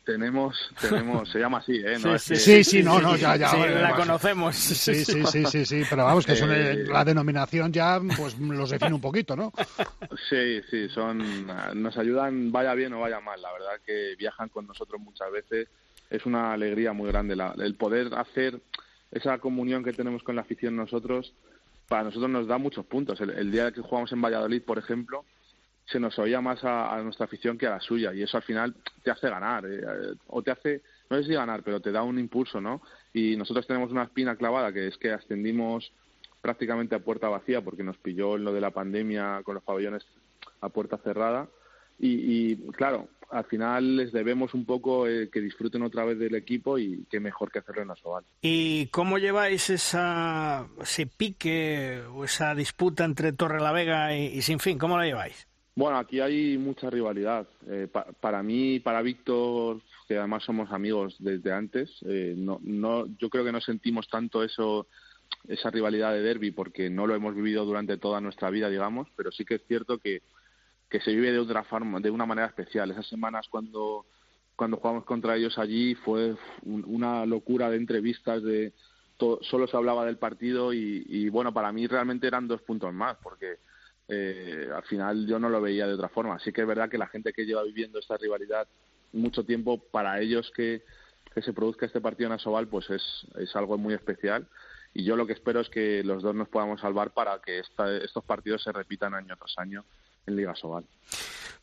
tenemos, tenemos, se llama así, ¿eh? No sí, sí, no, no, ya, ya. la conocemos. Sí, sí, sí, sí, sí, pero vamos, que son, eh, la denominación ya, pues los define un poquito, ¿no? Sí, sí, son, nos ayudan, vaya bien o vaya mal, la verdad que viajan con nosotros muchas veces, es una alegría muy grande el poder hacer esa comunión que tenemos con la afición nosotros, para nosotros nos da muchos puntos. el día que jugamos en Valladolid, por ejemplo, se nos oía más a, nuestra afición que a la suya y eso al final te hace ganar eh, o te hace no sé si ganar pero te da un impulso no y nosotros tenemos una espina clavada que es que ascendimos prácticamente a puerta vacía porque nos pilló lo de la pandemia con los pabellones a puerta cerrada y, claro al final les debemos un poco eh, que disfruten otra vez del equipo y qué mejor que hacerlo en Asobal. ¿Y cómo lleváis esa, ese pique o esa disputa entre Torre la Vega y, y Sin Fin? ¿Cómo la lleváis? Bueno, aquí hay mucha rivalidad. Eh, para mí, para Víctor, que además somos amigos desde antes, eh, no, no, yo creo que no sentimos tanto eso, esa rivalidad de derby, porque no lo hemos vivido durante toda nuestra vida, digamos, pero sí que es cierto que, que se vive de otra forma, de una manera especial. Esas semanas cuando cuando jugamos contra ellos allí fue una locura de entrevistas de solo se hablaba del partido y, bueno para mí realmente eran dos puntos más porque eh, al final yo no lo veía de otra forma. Así que es verdad que la gente que lleva viviendo esta rivalidad mucho tiempo, para ellos que, que se produzca este partido en Asobal, pues es, es algo muy especial. Y yo lo que espero es que los dos nos podamos salvar para que estos partidos se repitan año tras año en Liga Sobal.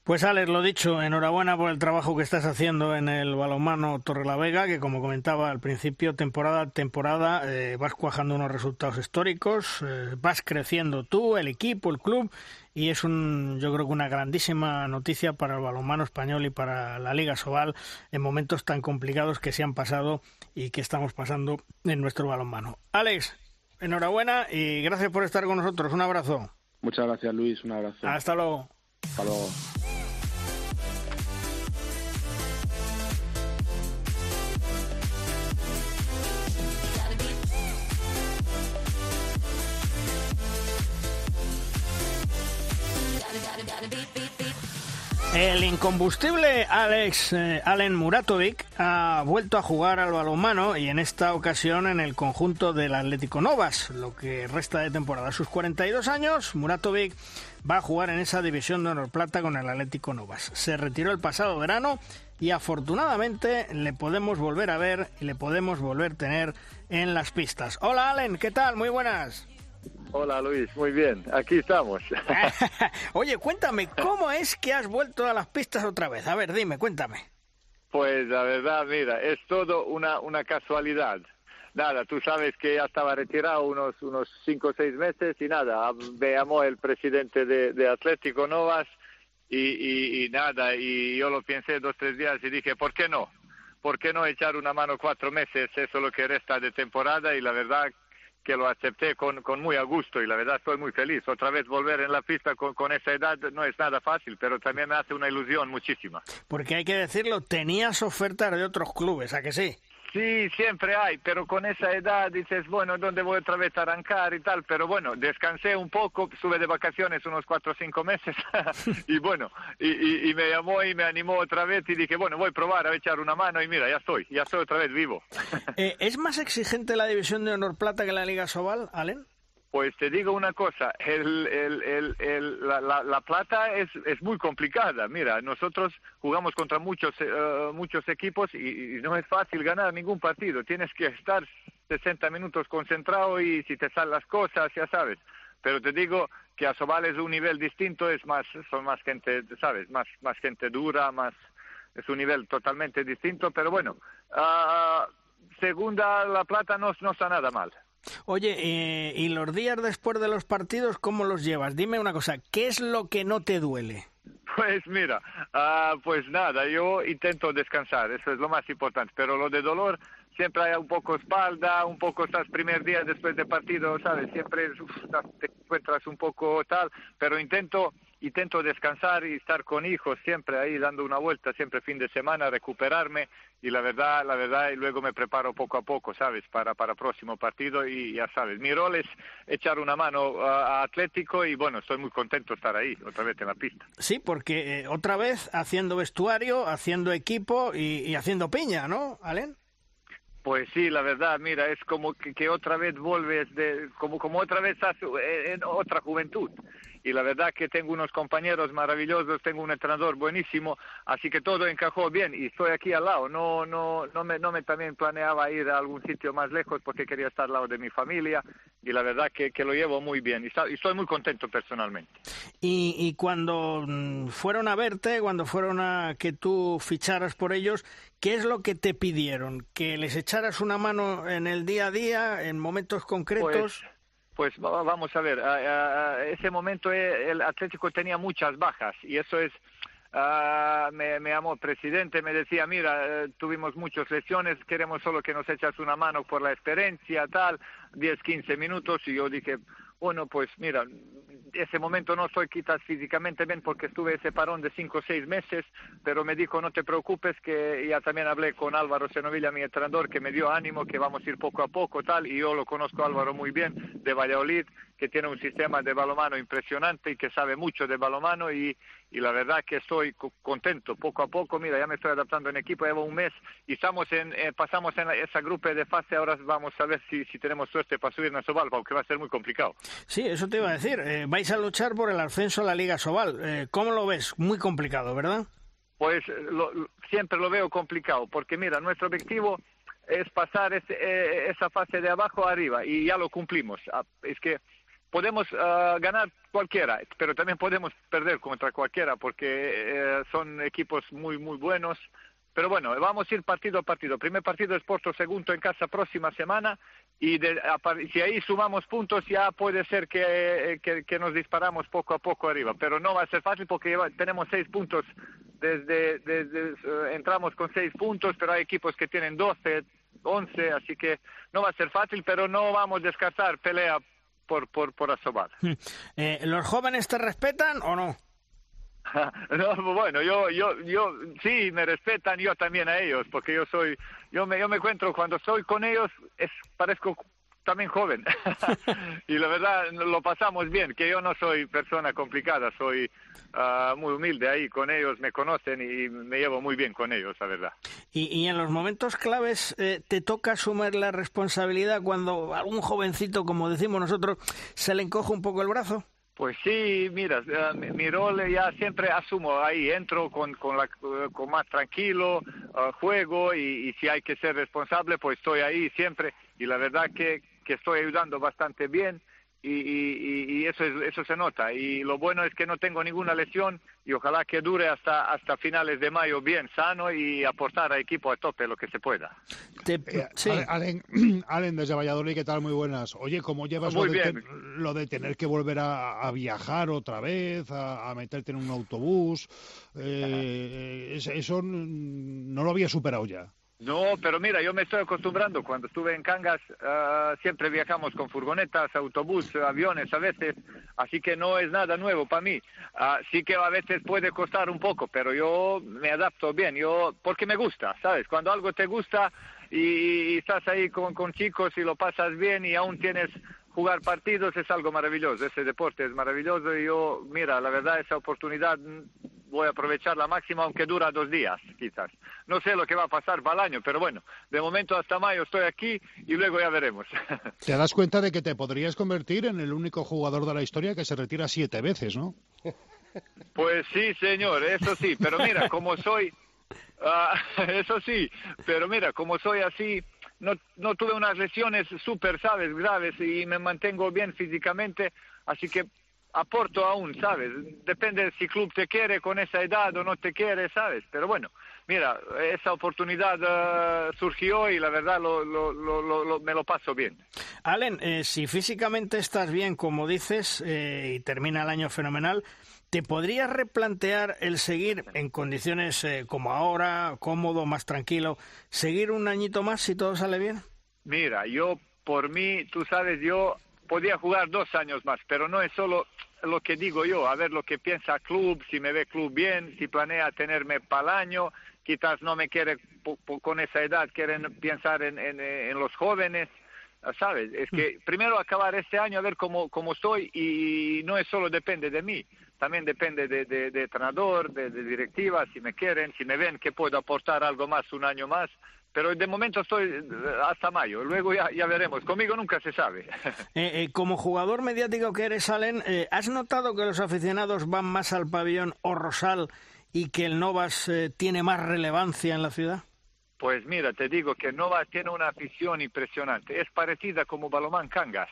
Pues Alex, lo dicho, enhorabuena por el trabajo que estás haciendo en el balonmano Torrelavega, que como comentaba al principio, temporada a temporada eh, vas cuajando unos resultados históricos, eh, vas creciendo tú, el equipo, el club, y es un, yo creo que una grandísima noticia para el balonmano español y para la Liga Sobal en momentos tan complicados que se han pasado y que estamos pasando en nuestro balonmano. Alex, enhorabuena y gracias por estar con nosotros. Un abrazo. Muchas gracias, Luis. Un abrazo. Hasta luego. Hasta luego. El incombustible Alex eh, Allen Muratovic ha vuelto a jugar al balonmano y en esta ocasión en el conjunto del Atlético Novas, lo que resta de temporada. A sus 42 años, Muratovic va a jugar en esa división de honor plata con el Atlético Novas. Se retiró el pasado verano y afortunadamente le podemos volver a ver y le podemos volver a tener en las pistas. Hola Allen, ¿qué tal? Muy buenas. Hola Luis, muy bien, aquí estamos. Oye, cuéntame, ¿cómo es que has vuelto a las pistas otra vez? A ver, dime, cuéntame. Pues la verdad, mira, es todo una, una casualidad. nada, tú sabes que ya estaba retirado unos unos cinco o seis meses y nada, me llamó el presidente de, Atlético Novas y, y, nada, y yo lo pensé dos tres días y dije, ¿por qué no? ¿Por qué no echar una mano cuatro meses? Eso es lo que resta de temporada y la verdad que lo acepté con, con muy a gusto y la verdad estoy muy feliz. Otra vez volver en la pista con, con esa edad no es nada fácil, pero también me hace una ilusión muchísima. Porque hay que decirlo, tenías ofertas de otros clubes, ¿a que sí? Sí, siempre hay, pero con esa edad dices, bueno, ¿dónde voy otra vez a arrancar y tal? Pero bueno, descansé un poco, estuve de vacaciones unos cuatro o cinco meses y bueno, y, me llamó y me animó otra vez y dije, bueno, voy a probar a echar una mano y mira, ya estoy, ya estoy otra vez vivo. Eh, ¿Es más exigente la división de honor plata que la Liga Sobal, Allen? Pues te digo una cosa, el, el, el, la, la, plata es, es muy complicada. Mira, nosotros jugamos contra muchos, eh, muchos equipos y, no es fácil ganar ningún partido. Tienes que estar 60 minutos concentrado y si te salen las cosas, ya sabes. Pero te digo que a Sobal es un nivel distinto, es más, son más gente, sabes, más, más gente dura, más, es un nivel totalmente distinto. Pero bueno, uh, segunda la plata no, no está nada mal. Oye, eh, ¿y los días después de los partidos cómo los llevas? Dime una cosa, ¿qué es lo que no te duele? Pues mira, uh, pues nada, yo intento descansar, eso es lo más importante, pero lo de dolor siempre hay un poco espalda, un poco estás primer día después de partido, ¿sabes? Siempre te encuentras un poco tal, pero intento intento descansar y estar con hijos siempre ahí dando una vuelta siempre fin de semana recuperarme y la verdad la verdad y luego me preparo poco a poco sabes para para próximo partido y ya sabes. Mi rol es echar una mano a, Atlético y bueno estoy muy contento de estar ahí otra vez en la pista. Sí porque eh, otra vez haciendo vestuario haciendo equipo y, haciendo piña no Alen pues sí, la verdad, mira, es como que, otra vez vuelves, de, como, como otra vez en otra juventud y la verdad que tengo unos compañeros maravillosos, tengo un entrenador buenísimo, así que todo encajó bien y estoy aquí al lado. No, no, no me, no me también planeaba ir a algún sitio más lejos porque quería estar al lado de mi familia y la verdad que, que lo llevo muy bien y, estoy muy contento personalmente. Y, y cuando mm, fueron a verte, cuando fueron a que tú ficharas por ellos, ¿qué es lo que te pidieron? ¿Que les echaras una mano en el día a día, en momentos concretos? Pues, pues vamos a ver, ese momento eh, el Atlético tenía muchas bajas y eso es, ah, me, me llamó el presidente, me decía, mira, eh, tuvimos muchas lesiones, queremos solo que nos echas una mano por la experiencia, tal, 10, 15 minutos y yo dije, bueno, pues mira, ese momento no estoy quizás físicamente bien porque estuve ese parón de cinco o seis meses, pero me dijo no te preocupes que ya también hablé con Álvaro Senovilla, mi entrenador, que me dio ánimo, que vamos a ir poco a poco tal, y yo lo conozco Álvaro muy bien de Valladolid, que tiene un sistema de balomano impresionante y que sabe mucho de balomano y, y la verdad que estoy contento poco a poco, mira, ya me estoy adaptando en equipo, llevo un mes y estamos en, eh, pasamos en esa grupo de fase, ahora vamos a ver si, si tenemos suerte para subir a Sobal, aunque va a ser muy complicado. Sí, eso te iba a decir, eh, vais a luchar por el ascenso a la Liga Sobal, eh, ¿cómo lo ves? Muy complicado, ¿verdad? Pues siempre lo veo complicado, porque mira, nuestro objetivo es pasar esa fase de abajo a arriba y ya lo cumplimos. Ah, es que podemos uh, ganar cualquiera, pero también podemos perder contra cualquiera porque eh, son equipos muy, muy buenos. Pero bueno, vamos a ir partido a partido. Primer partido es Porto, segundo en casa próxima semana y de, si ahí sumamos puntos ya puede ser que, que, nos disparamos poco a poco arriba, pero no va a ser fácil porque tenemos seis puntos desde, desde uh, entramos con seis puntos, pero hay equipos que tienen doce, once, así que no va a ser fácil, pero no vamos a descartar pelea por, por, por asobar. Eh, ¿Los jóvenes te respetan o no? no, bueno, yo, yo, yo, sí, me respetan, yo también a ellos, porque yo soy, yo me, yo me encuentro cuando estoy con ellos, es, parezco también joven. y la verdad, lo pasamos bien, que yo no soy persona complicada, soy uh, muy humilde ahí con ellos, me conocen y me llevo muy bien con ellos, la verdad. Y, y en los momentos claves eh, te toca asumir la responsabilidad cuando algún jovencito, como decimos nosotros, se le encoge un poco el brazo. Pues sí, mira, uh, mi, rol ya siempre asumo ahí, entro con, con, la, con más tranquilo, uh, juego y, y, si hay que ser responsable, pues estoy ahí siempre. Y la verdad que, que estoy ayudando bastante bien y, eso, eso se nota. Y lo bueno es que no tengo ninguna lesión y ojalá que dure hasta, hasta finales de mayo bien sano y aportar al equipo a tope lo que se pueda. Eh, sí. Allen, desde Valladolid, ¿qué tal? Muy buenas. Oye, ¿cómo llevas lo de, lo de, tener que volver a, viajar otra vez, a, meterte en un autobús? Eh, eso no lo había superado ya. No, pero mira, yo me estoy acostumbrando. Cuando estuve en Cangas, ah, siempre viajamos con furgonetas, autobús, aviones a veces, así que no es nada nuevo para mí. Uh, sí que a veces puede costar un poco, pero yo me adapto bien, yo porque me gusta, ¿sabes? Cuando algo te gusta y, estás ahí con, con chicos y lo pasas bien y aún tienes jugar partidos es algo maravilloso, ese deporte es maravilloso y yo, mira, la verdad esa oportunidad voy a aprovechar la máxima aunque dura dos días, quizás. No sé lo que va a pasar para el año, pero bueno, de momento hasta mayo estoy aquí y luego ya veremos. Te das cuenta de que te podrías convertir en el único jugador de la historia que se retira siete veces, ¿no? Pues sí, señor, eso sí, pero mira, como soy, ah, eso sí, pero mira, como soy así, no, no tuve unas lesiones súper, ¿sabes?, graves y me mantengo bien físicamente, así que aporto aún, ¿sabes? Depende si el club te quiere con esa edad o no te quiere, ¿sabes? Pero bueno, mira, esa oportunidad eh, surgió y la verdad lo, lo, me lo paso bien. Allen, eh, si físicamente estás bien, como dices, eh, y termina el año fenomenal, ¿te podrías replantear el seguir en condiciones como ahora, cómodo, más tranquilo, seguir un añito más si todo sale bien? Mira, yo por mí, tú sabes, yo podía jugar dos años más, pero no es solo lo que digo yo, a ver lo que piensa el club, si me ve club bien, si planea tenerme para el año, quizás no me quiere con esa edad, quieren pensar en, en, los jóvenes, ¿sabes? Es que mm. primero acabar este año a ver cómo, cómo estoy y no es solo depende de mí, también depende de, de, de entrenador, de, de, directiva, si me quieren, si me ven que puedo aportar algo más, un año más, pero de momento estoy eh, hasta mayo, luego ya, ya veremos. Conmigo nunca se sabe. Eh, eh, como jugador mediático que eres, Allen, ¿has notado que los aficionados van más al pabellón o Rosal y que el Novas tiene más relevancia en la ciudad? Pues mira, te digo que Novas tiene una afición impresionante. Es parecida como Balomán Cangas.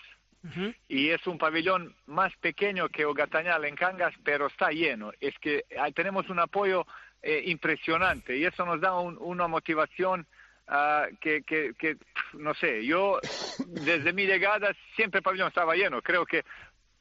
Y es un pabellón más pequeño que Ogatañal en Cangas, pero está lleno. Es que tenemos un apoyo impresionante y eso nos da una motivación Ah, que, que, que, no sé, yo desde mi llegada siempre el pabellón estaba lleno. Creo que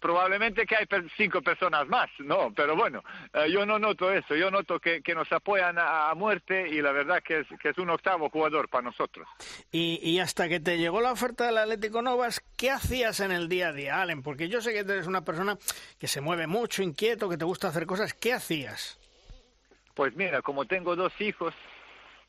probablemente que hay cinco personas más, no, pero bueno, eh, yo no noto eso, yo noto que, que nos apoyan a, muerte y la verdad que es, que es un octavo jugador para nosotros. Y, y, hasta que te llegó la oferta del Atlético Novas, ¿qué hacías en el día a día, Allen? Porque yo sé que eres una persona que se mueve mucho, inquieto, que te gusta hacer cosas, ¿qué hacías? Pues mira, como tengo dos hijos,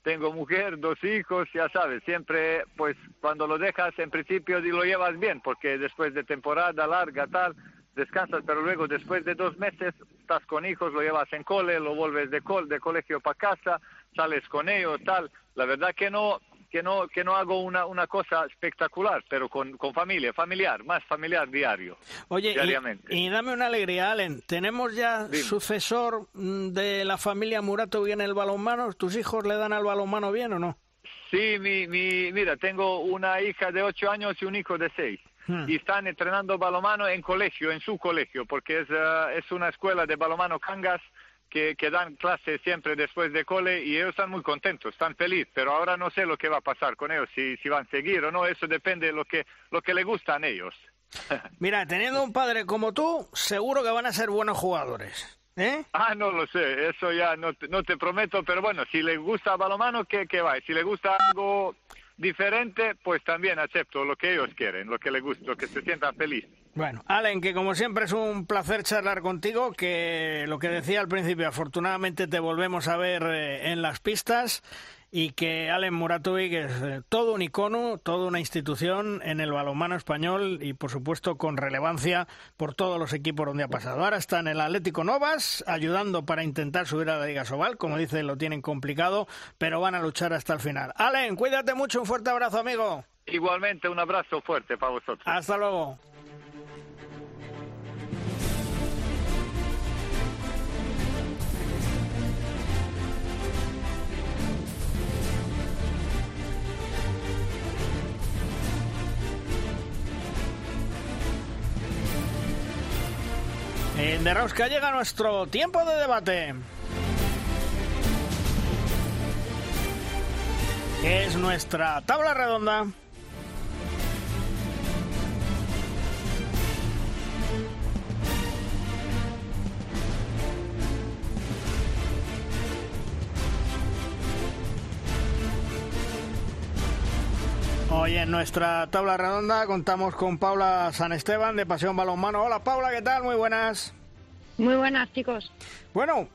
tengo mujer, dos hijos, ya sabes, siempre, pues cuando lo dejas en principio lo llevas bien, porque después de temporada larga, tal, descansas, pero luego después de dos meses estás con hijos, lo llevas en cole, lo vuelves de, col de colegio para casa, sales con ellos, tal. La verdad que no, que no, que no hago una, una cosa espectacular, pero con, con familia, familiar, más familiar diario. Oye, Y, dame una alegría, Allen. ¿Tenemos ya sucesor mm, de la familia Murato bien el balonmano? ¿Tus hijos le dan al balonmano bien o no? Sí, mi, mi, mira, tengo una hija de ocho años y un hijo de seis. Hmm. Y están entrenando balonmano en colegio, en su colegio, porque es, eh, es una escuela de balonmano Cangas que, dan clases siempre después de cole y ellos están muy contentos, están felices, pero ahora no sé lo que va a pasar con ellos, si, si van a seguir o no, eso depende de lo que, lo que le gustan a ellos. Mira, teniendo un padre como tú, seguro que van a ser buenos jugadores. ¿Eh? Ah, no lo sé, eso ya no te, no te prometo, pero bueno, si les gusta balomano, que, que va. Si le gusta algo diferente, pues también acepto lo que ellos quieren, lo que les gusta, lo que se sientan feliz. Bueno, Allen, que como siempre es un placer charlar contigo, que lo que decía al principio, afortunadamente te volvemos a ver eh, en las pistas y que Allen Muratovic es eh, todo un icono, toda una institución en el balonmano español y por supuesto con relevancia por todos los equipos donde ha pasado. Ahora está en el Atlético Novas ayudando para intentar subir a la Liga Sobal, como dice lo tienen complicado, pero van a luchar hasta el final. Allen, cuídate mucho, un fuerte abrazo amigo. Igualmente un abrazo fuerte para vosotros. Hasta luego. En Derrosca llega nuestro tiempo de debate. Es nuestra tabla redonda. Hoy en nuestra tabla redonda contamos con Paula San Esteban de Pasión Balonmano. Hola Paula, ¿qué tal? Muy buenas. Muy buenas, chicos. Bueno,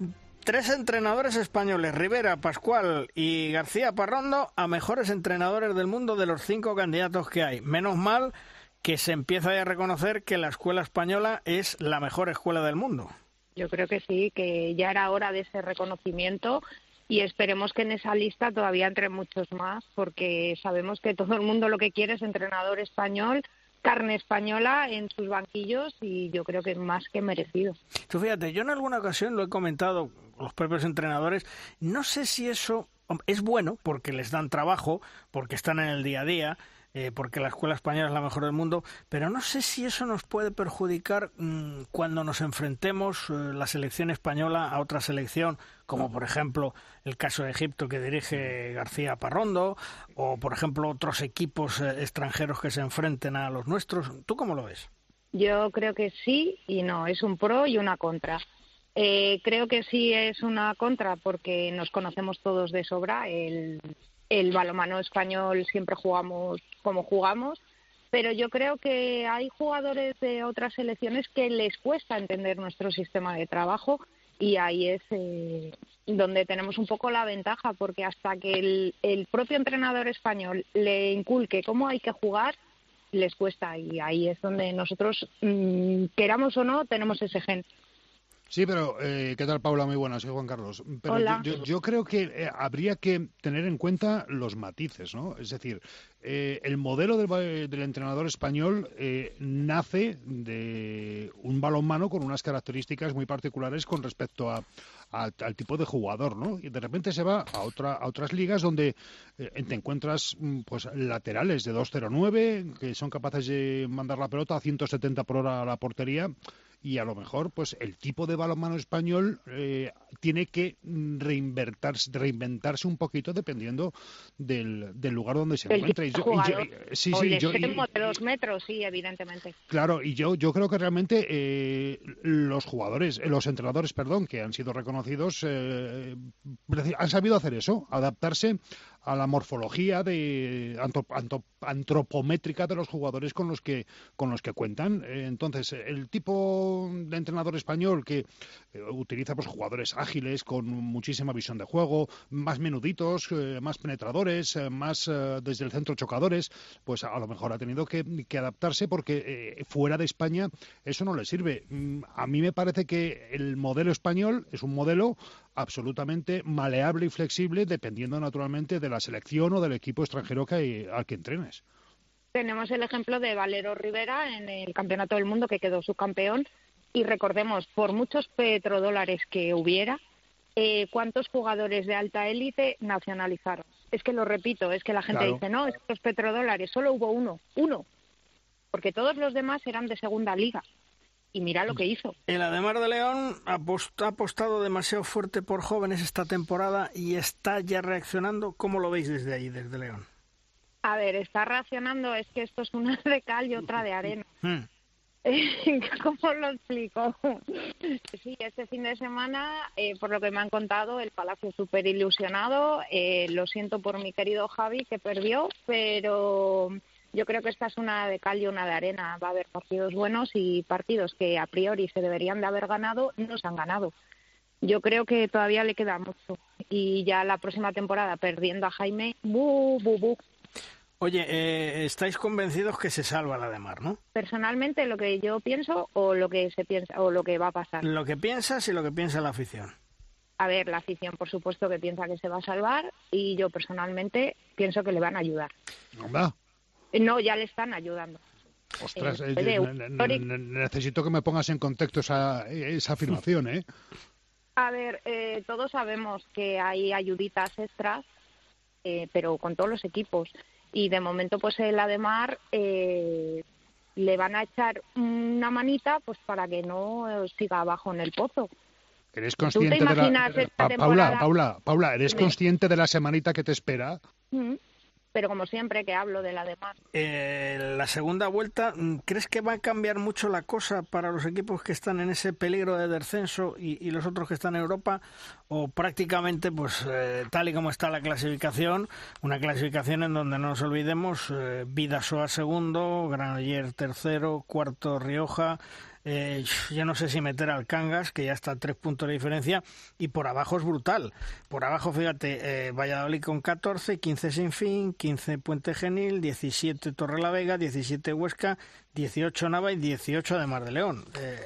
tres entrenadores españoles, Rivera, Pascual y García Parrondo, a mejores entrenadores del mundo de los cinco candidatos que hay. Menos mal que se empieza a reconocer que la escuela española es la mejor escuela del mundo. Yo creo que sí, que ya era hora de ese reconocimiento y esperemos que en esa lista todavía entre muchos más, porque sabemos que todo el mundo lo que quiere es entrenador español, carne española en sus banquillos y yo creo que es más que merecido. Tú fíjate, yo en alguna ocasión lo he comentado los propios entrenadores, no sé si eso es bueno porque les dan trabajo, porque están en el día a día, eh, porque la escuela española es la mejor del mundo, pero no sé si eso nos puede perjudicar mm, cuando nos enfrentemos eh, la selección española a otra selección, como por ejemplo el caso de Egipto que dirige García Parrondo, o por ejemplo otros equipos eh, extranjeros que se enfrenten a los nuestros. ¿Tú cómo lo ves? Yo creo que sí y no, es un pro y una contra. creo que sí es una contra porque nos conocemos todos de sobra. El, el balomano español siempre jugamos como jugamos, pero yo creo que hay jugadores de otras selecciones que les cuesta entender nuestro sistema de trabajo y ahí es eh, donde tenemos un poco la ventaja, porque hasta que el, propio entrenador español le inculque cómo hay que jugar, les cuesta y ahí es donde nosotros, mm, queramos o no, tenemos ese gen. Sí, pero eh, ¿qué tal, Paula? Muy buenas, soy Juan Carlos. Pero Yo, creo que eh, habría que tener en cuenta los matices, ¿no? Es decir, eh, el modelo del, entrenador español nace de un balonmano con unas características muy particulares con respecto a, al tipo de jugador, ¿no? Y de repente se va a, otra, a otras ligas donde te encuentras mm, pues laterales de 2.09 que son capaces de mandar la pelota a 170 por hora a la portería y a lo mejor pues el tipo de balonmano español eh, tiene que reinventarse, reinventarse un poquito dependiendo del, del lugar donde se encuentre. sí, sí, yo, de dos metros, sí, evidentemente. Claro, y yo, yo creo que realmente eh, los jugadores, eh, los entrenadores, perdón, que han sido reconocidos, han sabido hacer eso, adaptarse a la morfología de antropométrica de los jugadores con los que con los que cuentan. Entonces, el tipo de entrenador español que eh, utiliza pues jugadores ágiles con muchísima visión de juego, más menuditos, eh, más penetradores, eh, más desde el centro chocadores, pues a lo mejor ha tenido que, que adaptarse porque fuera de España eso no le sirve. Mm, a mí me parece que el modelo español es un modelo absolutamente maleable y flexible dependiendo naturalmente de la selección o del equipo extranjero que hay, al que entrenes. Tenemos el ejemplo de Valero Rivera en el Campeonato del Mundo que quedó subcampeón y recordemos, por muchos petrodólares que hubiera, eh, ¿cuántos jugadores de alta élite nacionalizaron? Es que lo repito, es que la gente dice, no, estos petrodólares, solo hubo uno, uno, porque todos los demás eran de segunda liga y mira lo que hizo. El Ademar de León ha apostado demasiado fuerte por jóvenes esta temporada y está ya reaccionando. ¿Cómo lo veis desde ahí, desde León? A ver, está reaccionando, es que esto es una de cal y otra de arena. Hmm. ¿Cómo lo explico? Sí, este fin de semana, eh, por lo que me han contado, el Palacio súper ilusionado. Eh, lo siento por mi querido Javi que perdió, pero yo creo que esta es una de cal y una de arena. Va a haber partidos buenos y partidos que a priori se deberían de haber ganado no se han ganado. Yo creo que todavía le queda mucho. Y ya la próxima temporada, perdiendo a Jaime, bu, bu, bu. Oye, eh, ¿estáis convencidos que se salva la de Mar, no? Personalmente, lo que yo pienso o lo que se piensa o lo que va a pasar. Lo que piensas y lo que piensa la afición. A ver, la afición, por supuesto, que piensa que se va a salvar y yo personalmente pienso que le van a ayudar. No, ya le están ayudando. Ostras, eh, eh, necesito que me pongas en contexto esa, esa afirmación, ¿eh? A ver, eh, todos sabemos que hay ayuditas extras, pero con todos los equipos. Y de momento, pues el Ademar le van a echar una manita pues para que no siga abajo en el pozo. ¿Eres consciente de la... Paula, Paula, Paula, ¿eres consciente de la semanita que te espera? Mm pero como siempre que hablo de la demás. Eh, la segunda vuelta, mm, ¿crees que va a cambiar mucho la cosa para los equipos que están en ese peligro de descenso y, los otros que están en Europa? ¿O prácticamente, pues eh, tal y como está la clasificación, una clasificación en donde no nos olvidemos, eh, Vidasoa segundo, Granoller tercero, cuarto Rioja, eh, ya no sé si meter al Cangas, que ya está a tres puntos de diferencia, y por abajo es brutal. Por abajo, fíjate, eh, Valladolid con 14, 15 Sinfín, 15 Puente Genil, 17 Torre la Vega, 17 Huesca, 18 Nava y 18 de Mar de León. Eh,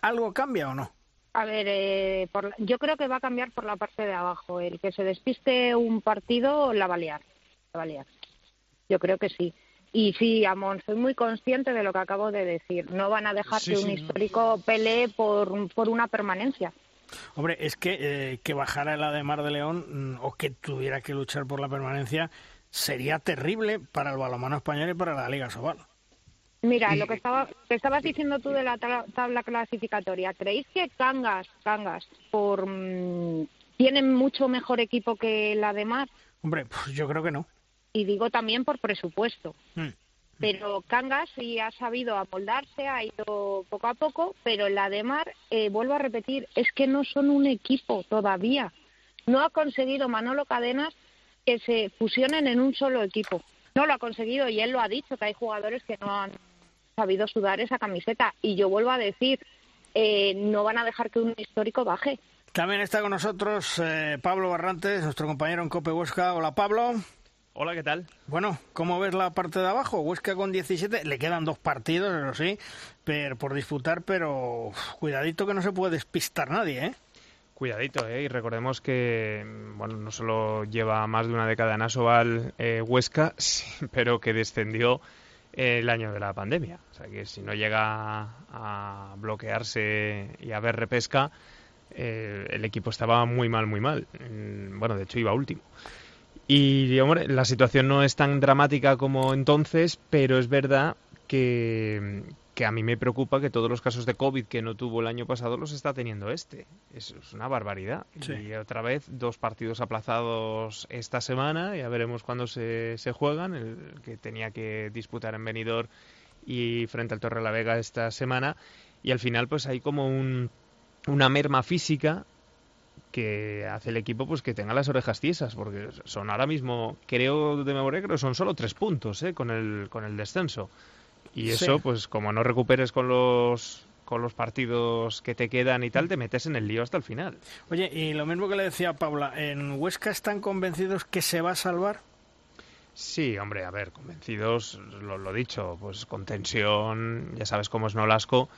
¿Algo cambia o no? A ver, eh, yo creo que va a cambiar por la parte de abajo. El que se despiste un partido la va La va Yo creo que sí. Y sí, Amón, soy muy consciente de lo que acabo de decir. No van a dejar que un histórico pelee por, por una permanencia. Hombre, es que eh, que bajara la de Mar de León mm, o que tuviera que luchar por la permanencia sería terrible para el balonmano español y para la Liga Sobal. Mira, lo que, estaba, que estabas diciendo tú de la tabla clasificatoria, ¿creéis que Cangas, Cangas, por mm, tienen mucho mejor equipo que la de Mar? Hombre, pues yo creo que no y digo también por presupuesto. Mm. Pero Cangas sí ha sabido amoldarse, ha ido poco a poco, pero la de Mar, eh, vuelvo a repetir, es que no son un equipo todavía. No ha conseguido Manolo Cadenas que se fusionen en un solo equipo. No lo ha conseguido y él lo ha dicho, que hay jugadores que no han sabido sudar esa camiseta. Y yo vuelvo a decir, eh, no van a dejar que un histórico baje. También está con nosotros eh, Pablo Barrantes, nuestro compañero en Cope Huesca. Hola Pablo. Hola, ¿qué tal? Bueno, ¿cómo ves la parte de abajo? Huesca con 17, le quedan dos partidos, eso sí, por disputar, pero cuidadito que no se puede despistar nadie, ¿eh? Cuidadito, ¿eh? Y recordemos que, bueno, no solo lleva más de una década en Asobal eh, Huesca, pero que descendió el año de la pandemia. O sea que si no llega a bloquearse y a ver repesca, eh, el equipo estaba muy mal, muy mal. Bueno, de hecho iba último. Y hombre, la situación no es tan dramática como entonces, pero es verdad que, a mí me preocupa que todos los casos de COVID que no tuvo el año pasado los está teniendo este. Eso es una barbaridad. Y otra vez, dos partidos aplazados esta semana, ya veremos cuándo se, se juegan, el que tenía que disputar en Benidorm y frente al Torre la Vega esta semana. Y al final, pues hay como un, una merma física que hace el equipo pues que tenga las orejas tiesas, porque son ahora mismo, creo de memoria, creo son solo tres puntos ¿eh? con, el, con el descenso. Y eso, pues como no recuperes con los con los partidos que te quedan y tal, te metes en el lío hasta el final. Oye, y lo mismo que le decía Paula, ¿en Huesca están convencidos que se va a salvar? Sí, hombre, a ver, convencidos, lo, lo dicho, pues con tensión, ya sabes cómo es Nolasco,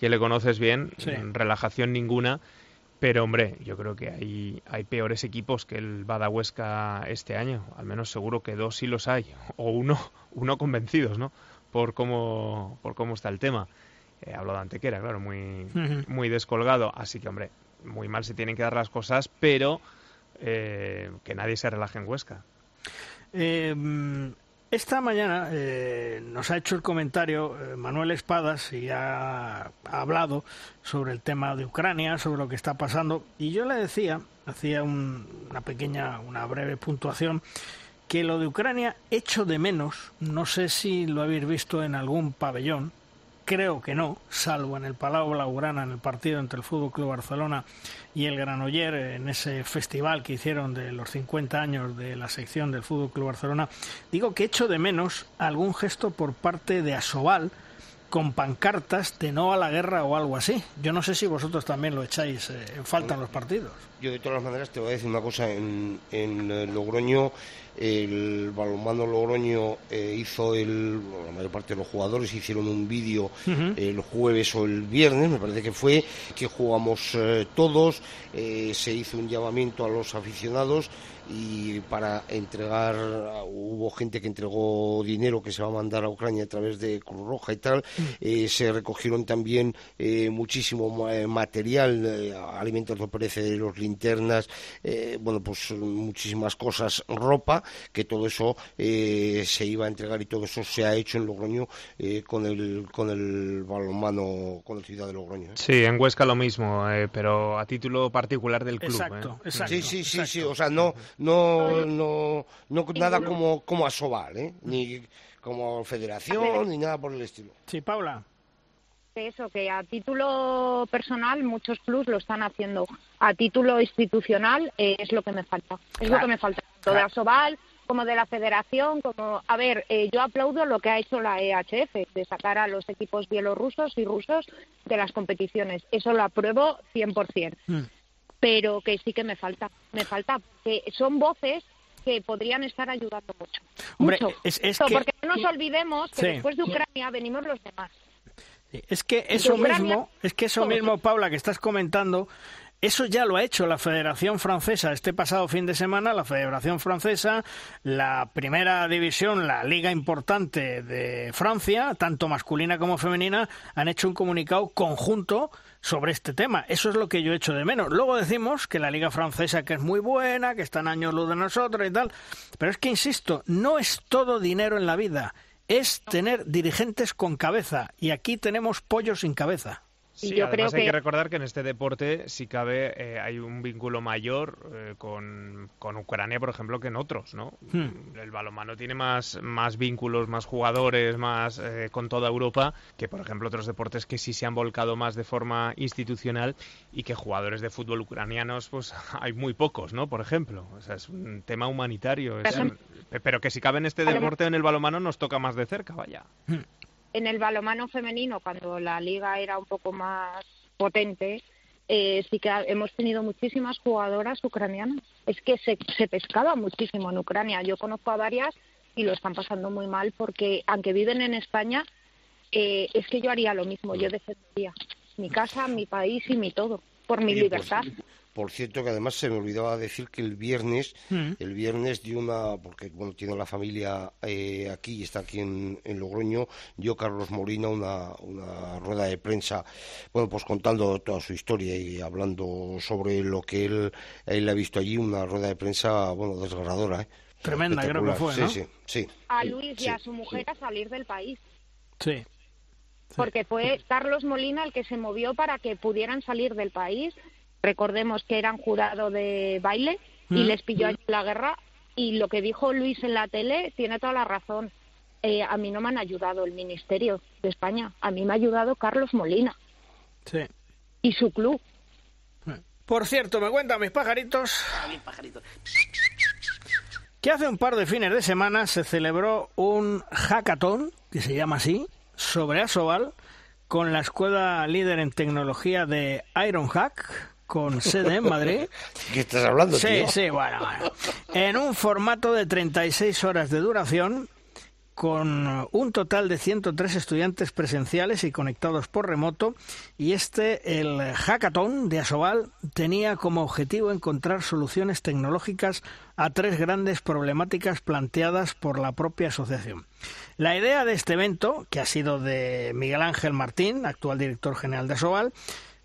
que le conoces bien, relajación ninguna pero hombre, yo creo que hay, hay peores equipos que el Badahuesca este año. Al menos seguro que dos sí los hay. O uno, uno convencidos, ¿no? Por cómo, por cómo está el tema. Eh, hablo de Antequera, claro, muy, muy descolgado. Así que, hombre, muy mal se tienen que dar las cosas, pero eh, que nadie se relaje en Huesca. Eh, esta mañana eh, nos ha hecho el comentario eh, Manuel Espadas y ha, hablado sobre el tema de Ucrania, sobre lo que está pasando. Y yo le decía, hacía una pequeña, una breve puntuación, que lo de Ucrania echo de menos, no sé si lo habéis visto en algún pabellón, Creo que no, salvo en el Palau Blaugrana, en el partido entre el Fútbol Club Barcelona y el Granoller, en ese festival que hicieron de los 50 años de la sección del Fútbol Club Barcelona. Digo que echo de menos algún gesto por parte de Asobal con pancartas de no a la guerra o algo así. Yo no sé si vosotros también lo echáis eh, en falta en los partidos. Yo de todas maneras te voy a decir una cosa, en, en eh, Logroño el balonmano Logroño eh, hizo el, la mayor parte de los jugadores hicieron un vídeo el jueves o el viernes, me parece que fue, que jugamos todos, se hizo un llamamiento a los aficionados y para entregar, hubo gente que entregó dinero que se va a mandar a Ucrania a través de Cruz Roja y tal, mm. eh, se recogieron también eh, muchísimo eh, material, alimentos no perecederos, linternas, bueno, pues muchísimas cosas, ropa, que todo eso se iba a entregar y todo eso se ha hecho en Logroño con el con el balonmano, con la ciudad de Logroño. Sí, en Huesca lo mismo, pero a título particular del club. Exacto, exacto. Sí, sí, sí, sí, o sea, no, no, no, no nada como, como Asobal, ¿eh? ni como federación, ni nada por el estilo. Sí, Paula. Eso, que a título personal muchos clubs lo están haciendo. A título institucional eh, es lo que me falta. Es lo que me falta. Tanto de Asobal como de la federación, como... A ver, eh, yo aplaudo lo que ha hecho la EHF, de sacar a los equipos bielorrusos y rusos de las competiciones. Eso lo apruebo 100% pero que sí que me falta, me falta, que son voces que podrían estar ayudando mucho. mucho. Es, Porque no nos olvidemos que después de Ucrania venimos los demás. Es que eso mismo, es que eso mismo, Paula, que estás comentando, eso ya lo ha hecho la Federación Francesa este pasado fin de semana. La Federación Francesa, la primera división, la liga importante de Francia, tanto masculina como femenina, han hecho un comunicado conjunto sobre este tema. Eso es lo que yo echo de menos. Luego decimos que la liga francesa que es muy buena, que está en años luz de nosotros y tal. Pero es que, insisto, no es todo dinero en la vida. Es tener dirigentes con cabeza. Y aquí tenemos pollos sin cabeza. Sí, yo además hay que... recordar que en este deporte, si cabe, eh, hay un vínculo mayor eh, con, Ucrania, por ejemplo, que en otros, ¿no? Hmm. El balonmano tiene más, más vínculos, más jugadores, más eh, con toda Europa, que, por ejemplo, otros deportes que sí se han volcado más de forma institucional y que jugadores de fútbol ucranianos, pues hay muy pocos, ¿no? Por ejemplo. O sea, es un tema humanitario. pero que si cabe en este deporte, en el balonmano, nos toca más de cerca, vaya. Hmm en el balomano femenino, cuando la liga era un poco más potente, eh, sí que hemos tenido muchísimas jugadoras ucranianas. Es que se, se pescaba muchísimo en Ucrania. Yo conozco a varias y lo están pasando muy mal porque, aunque viven en España, eh, es que yo haría lo mismo. Yo defendería mi casa, mi país y mi todo por mi libertad. Por cierto, que además se me olvidaba decir que el viernes, mm. el viernes dio una, porque bueno, tiene la familia eh, aquí y está aquí en, Logroño, dio Carlos Molina una, una rueda de prensa, bueno, pues contando toda su historia y hablando sobre lo que él, él ha visto allí, una rueda de prensa, bueno, desgarradora, ¿eh? Tremenda, creo que fue, ¿no? Sí, sí, sí. A Luis y a su mujer a salir del país. Sí. Porque fue Carlos Molina el que se movió para que pudieran salir del país Recordemos que eran jurado de baile y mm. les pilló allí la guerra y lo que dijo Luis en la tele tiene toda la razón. Eh, a mí no me han ayudado el Ministerio de España, a mí me ha ayudado Carlos Molina. Sí. Y su club. Por cierto, me cuentan mis pajaritos. Ah, mis pajaritos. Que hace un par de fines de semana se celebró un hackathon, que se llama así, sobre Asobal, con la escuela líder en tecnología de Ironhack, con sede en Madrid. ¿Qué estás hablando, Sí, sí, bueno, bueno. En un formato de 36 horas de duración, con un total de 103 estudiantes presenciales y conectados por remoto, y este, el hackathon de Asobal, tenía como objetivo encontrar soluciones tecnológicas a tres grandes problemáticas planteadas por la propia asociación. La idea de este evento, que ha sido de Miguel Ángel Martín, actual director general de Asobal,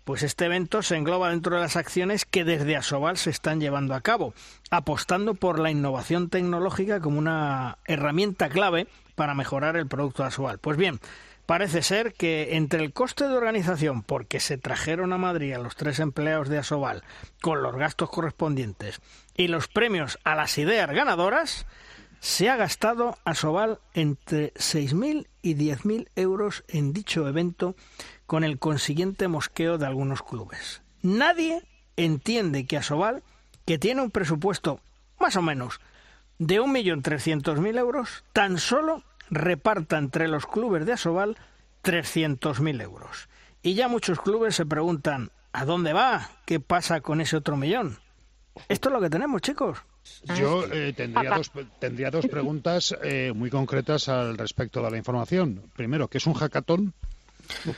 pues este evento se engloba dentro de las acciones que desde Asobal se están llevando a cabo, apostando por la innovación tecnológica como una herramienta clave para mejorar el producto de Asobal. Pues bien, parece ser que entre el coste de organización, porque se trajeron a Madrid a los tres empleados de Asobal con los gastos correspondientes, y los premios a las ideas ganadoras, se ha gastado Asobal entre 6.000 y 10.000 euros en dicho evento con el consiguiente mosqueo de algunos clubes. Nadie entiende que Asobal, que tiene un presupuesto más o menos de 1.300.000 euros, tan solo reparta entre los clubes de Asobal 300.000 euros. Y ya muchos clubes se preguntan, ¿a dónde va? ¿Qué pasa con ese otro millón? Esto es lo que tenemos, chicos. Yo eh, tendría, dos, tendría dos preguntas eh, muy concretas al respecto de la información. Primero, ¿qué es un hackathon?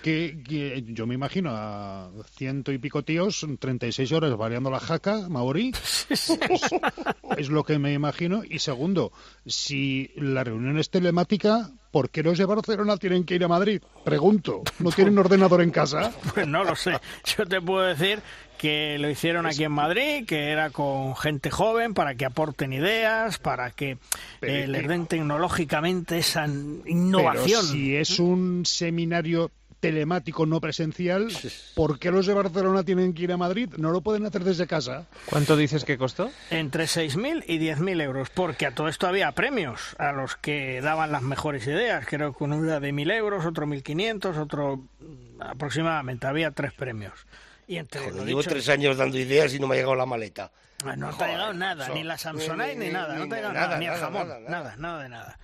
Que, yo me imagino a ciento y pico tíos, 36 horas variando la jaca, Maori. es, lo que me imagino. Y segundo, si la reunión es telemática, ¿por qué los de Barcelona tienen que ir a Madrid? Pregunto. ¿No tienen ordenador en casa? Pues no lo sé. Yo te puedo decir que lo hicieron aquí en Madrid, que era con gente joven para que aporten ideas, para que eh, les den tecnológicamente esa innovación. Pero si es un seminario telemático no presencial, ¿por qué los de Barcelona tienen que ir a Madrid? ¿No lo pueden hacer desde casa? ¿Cuánto dices que costó? Entre 6.000 y 10.000 euros, porque a todo esto había premios a los que daban las mejores ideas. Creo que uno era de 1.000 euros, otro 1.500, otro mm, aproximadamente. Había tres premios. Y entre llevo tres años dando ideas y no me ha llegado la maleta. No te ha llegado nada, ni la Samsonite ni, nada, no te ha llegado nada, ni el jamón, nada, nada, de nada.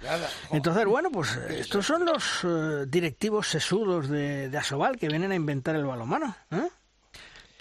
Entonces, bueno, pues estos son los eh, directivos sesudos de, de Asobal que vienen a inventar el balonmano. ¿eh?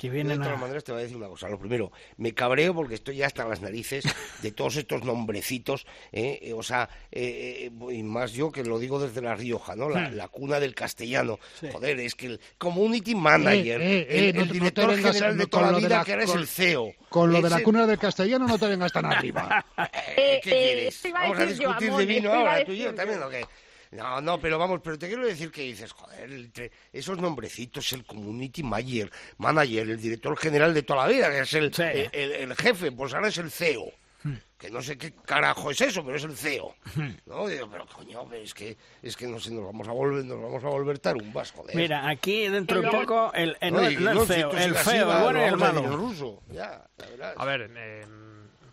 De todas maneras te voy a decir una cosa. Lo primero, me cabreo porque estoy ya hasta las narices de todos estos nombrecitos, ¿eh? Eh, o sea, eh, y más yo que lo digo desde La Rioja, ¿no? La, hmm. cuna del castellano. Joder, es que el community manager, el, director general de toda la vida, que ahora es el CEO. Con lo de la cuna del castellano no te vengas tan arriba. ¿Qué quieres? Vamos a discutir de vino ahora, tú y yo también, ¿o qué? No, no, pero vamos, pero te quiero decir que dices, joder, entre esos nombrecitos, el community manager, manager, el director general de toda la vida, que es el, el, jefe, pues ahora es el CEO. Hmm. Que no sé qué carajo es eso, pero es el CEO. Hmm. ¿No? Digo, pero coño, es que, es que no sé, nos vamos a volver, nos vamos a volver tarumbas, joder. Mira, aquí dentro de poco, el, el, el, feo, el feo, el bueno y el malo. Ruso. Ya, a ver, eh,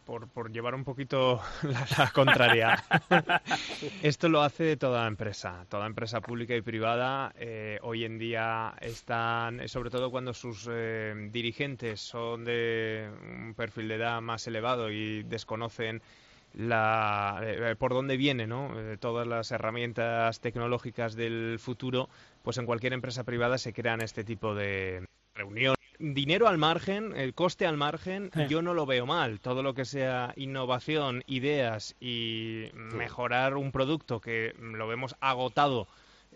por, por llevar un poquito la, contraria. Esto lo hace toda empresa, toda empresa pública y privada. Eh, hoy en día están, eh, sobre todo cuando sus eh, dirigentes son de un perfil de edad más elevado y desconocen la, por dónde vienen ¿no? todas las herramientas tecnológicas del futuro, pues en cualquier empresa privada se crean este tipo de reuniones dinero al margen, el coste al margen, yo no lo veo mal. Todo lo que sea innovación, ideas y mejorar un producto que lo vemos agotado.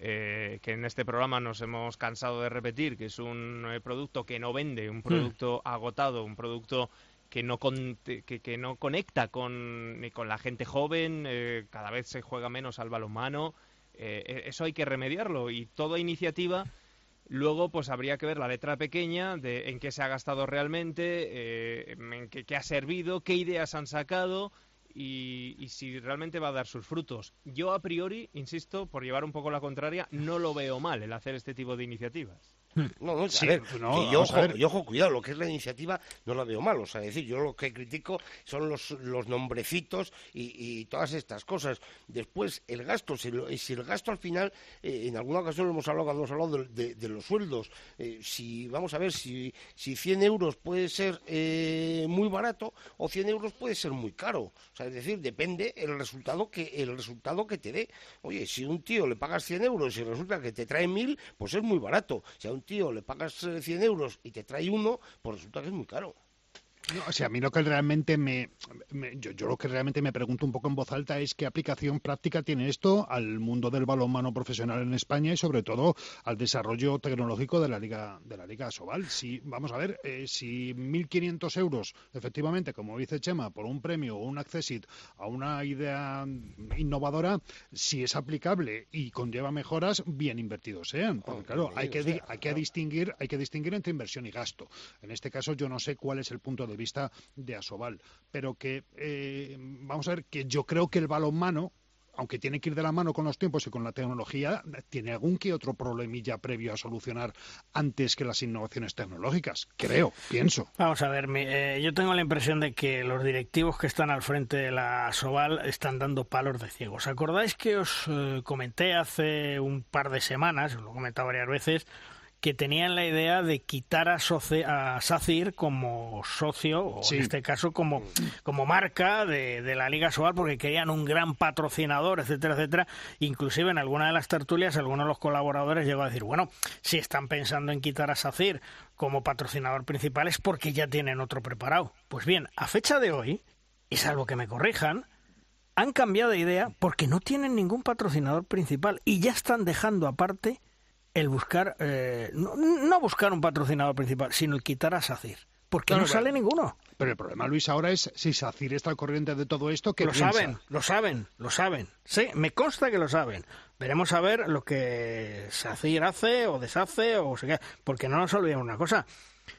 Eh, que en este programa nos hemos cansado de repetir, que es un eh, producto que no vende, un hmm. producto agotado, un producto que no, que, no conecta con, con la gente joven, eh, cada vez se juega menos al balonmano, e-, eso hay que remediarlo y toda iniciativa Luego, pues habría que ver la letra pequeña de en qué se ha gastado realmente, eh, en qué, ha servido, qué ideas han sacado y, y, si realmente va a dar sus frutos. Yo, a priori, insisto, por llevar un poco la contraria, no lo veo mal el hacer este tipo de iniciativas. Hmm. No, no, a ver, yo, ojo, cuidado, lo que es la iniciativa no la veo mal, o sea, decir, yo lo que critico son los, los nombrecitos y, todas estas cosas. Después, el gasto, si, si el gasto al final, eh, en alguna ocasión lo hemos hablado cuando hemos hablado de, los sueldos, eh, si, vamos a ver, si, si 100 euros puede ser eh, muy barato o 100 euros puede ser muy caro, o sea, es decir, depende el resultado que, el resultado que te dé. Oye, si un tío le pagas 100 euros y resulta que te trae 1000, pues es muy barato. Si a un tío le pagas 100 eh, euros y te trae uno, pues resulta que es muy caro. No, o sea, a mí lo que realmente me, yo, yo, lo que realmente me pregunto un poco en voz alta es qué aplicación práctica tiene esto al mundo del balonmano profesional en España y sobre todo al desarrollo tecnológico de la liga de la liga Sobal. Si vamos a ver, eh, si 1.500 euros, efectivamente, como dice Chema, por un premio o un accesit a una idea innovadora, si es aplicable y conlleva mejoras, bien invertidos sean. Porque claro, hay que hay que distinguir hay que distinguir entre inversión y gasto. En este caso, yo no sé cuál es el punto de vista de Asobal. Pero que, eh, vamos a ver, que yo creo que el balonmano, aunque tiene que ir de la mano con los tiempos y con la tecnología, tiene algún que otro problemilla previo a solucionar antes que las innovaciones tecnológicas. Creo, pienso. Vamos a ver, eh, yo tengo la impresión de que los directivos que están al frente de la Soval están dando palos de ciego. ¿Os acordáis que os eh, comenté hace un par de semanas, lo he comentado varias veces, que tenían la idea de quitar a, a SACIR como socio, o en este caso como, como marca de, de, la Liga Sobal, porque querían un gran patrocinador, etcétera, etcétera. Inclusive en alguna de las tertulias, algunos de los colaboradores llegó a decir, bueno, si están pensando en quitar a SACIR como patrocinador principal es porque ya tienen otro preparado. Pues bien, a fecha de hoy, y salvo que me corrijan, han cambiado de idea porque no tienen ningún patrocinador principal y ya están dejando aparte el buscar, eh, no, buscar un patrocinador principal, sino el quitar a SACIR. Porque no sale ninguno. Pero el problema, Luis, ahora es si SACIR está al corriente de todo esto. que Lo saben, lo saben, lo saben. Sí, me consta que lo saben. Veremos a ver lo que SACIR hace o deshace o se queda. Porque no nos olvidemos una cosa.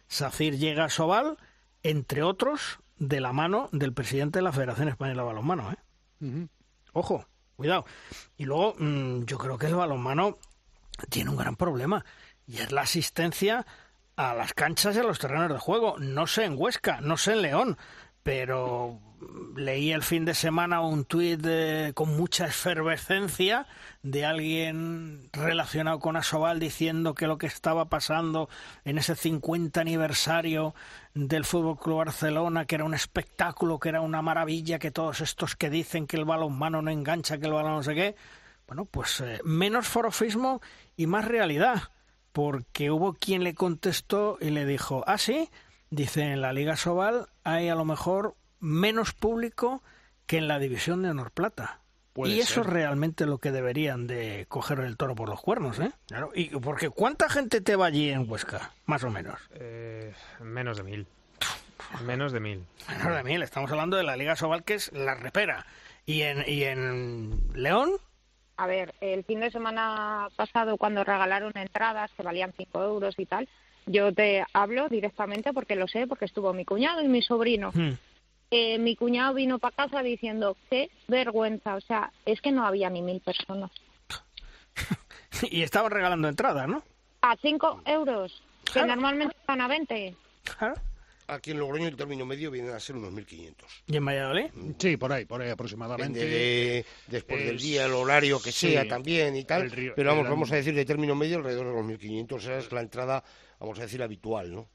SACIR llega a Sobal, entre otros, de la mano del presidente de la Federación Española de Balonmano. ¿eh? Ojo, cuidado. Y luego, mm, yo creo que el balonmano tiene un gran problema y es la asistencia a las canchas y a los terrenos de juego. No sé en Huesca, no sé en León, pero leí el fin de semana un tuit con mucha efervescencia de alguien relacionado con Asobal diciendo que lo que estaba pasando en ese 50 aniversario del Fútbol Club Barcelona, que era un espectáculo, que era una maravilla, que todos estos que dicen que el balón mano no engancha, que el balón no sé qué, bueno, pues eh, menos forofismo y más realidad, porque hubo quien le contestó y le dijo, ah, sí, dice, en la Liga Sobal hay a lo mejor menos público que en la división de Honor Plata. y eso es realmente lo que deberían de coger el toro por los cuernos, ¿eh? Claro, y porque ¿cuánta gente te va allí en Huesca, más o menos? Eh, menos de mil. Menos de mil. Menos de mil. Estamos hablando de la Liga Sobal, que es la repera. ¿Y en, y en León? A ver, el fin de semana pasado, cuando regalaron entradas que valían 5 euros y tal, yo te hablo directamente porque lo sé, porque estuvo mi cuñado y mi sobrino. Hmm. Eh, mi cuñado vino para casa diciendo, qué vergüenza, o sea, es que no había ni mil personas. y estaban regalando entradas, ¿no? A 5 euros, que normalmente están a 20. Claro. Aquí en Logroño el término medio viene a ser unos 1.500. ¿Y en Valladolid? Sí, por ahí, por ahí aproximadamente. De, después del día, el horario que sea también y tal. pero vamos, vamos a decir de término medio alrededor de los 1.500. Esa es la entrada, vamos a decir, habitual, ¿no?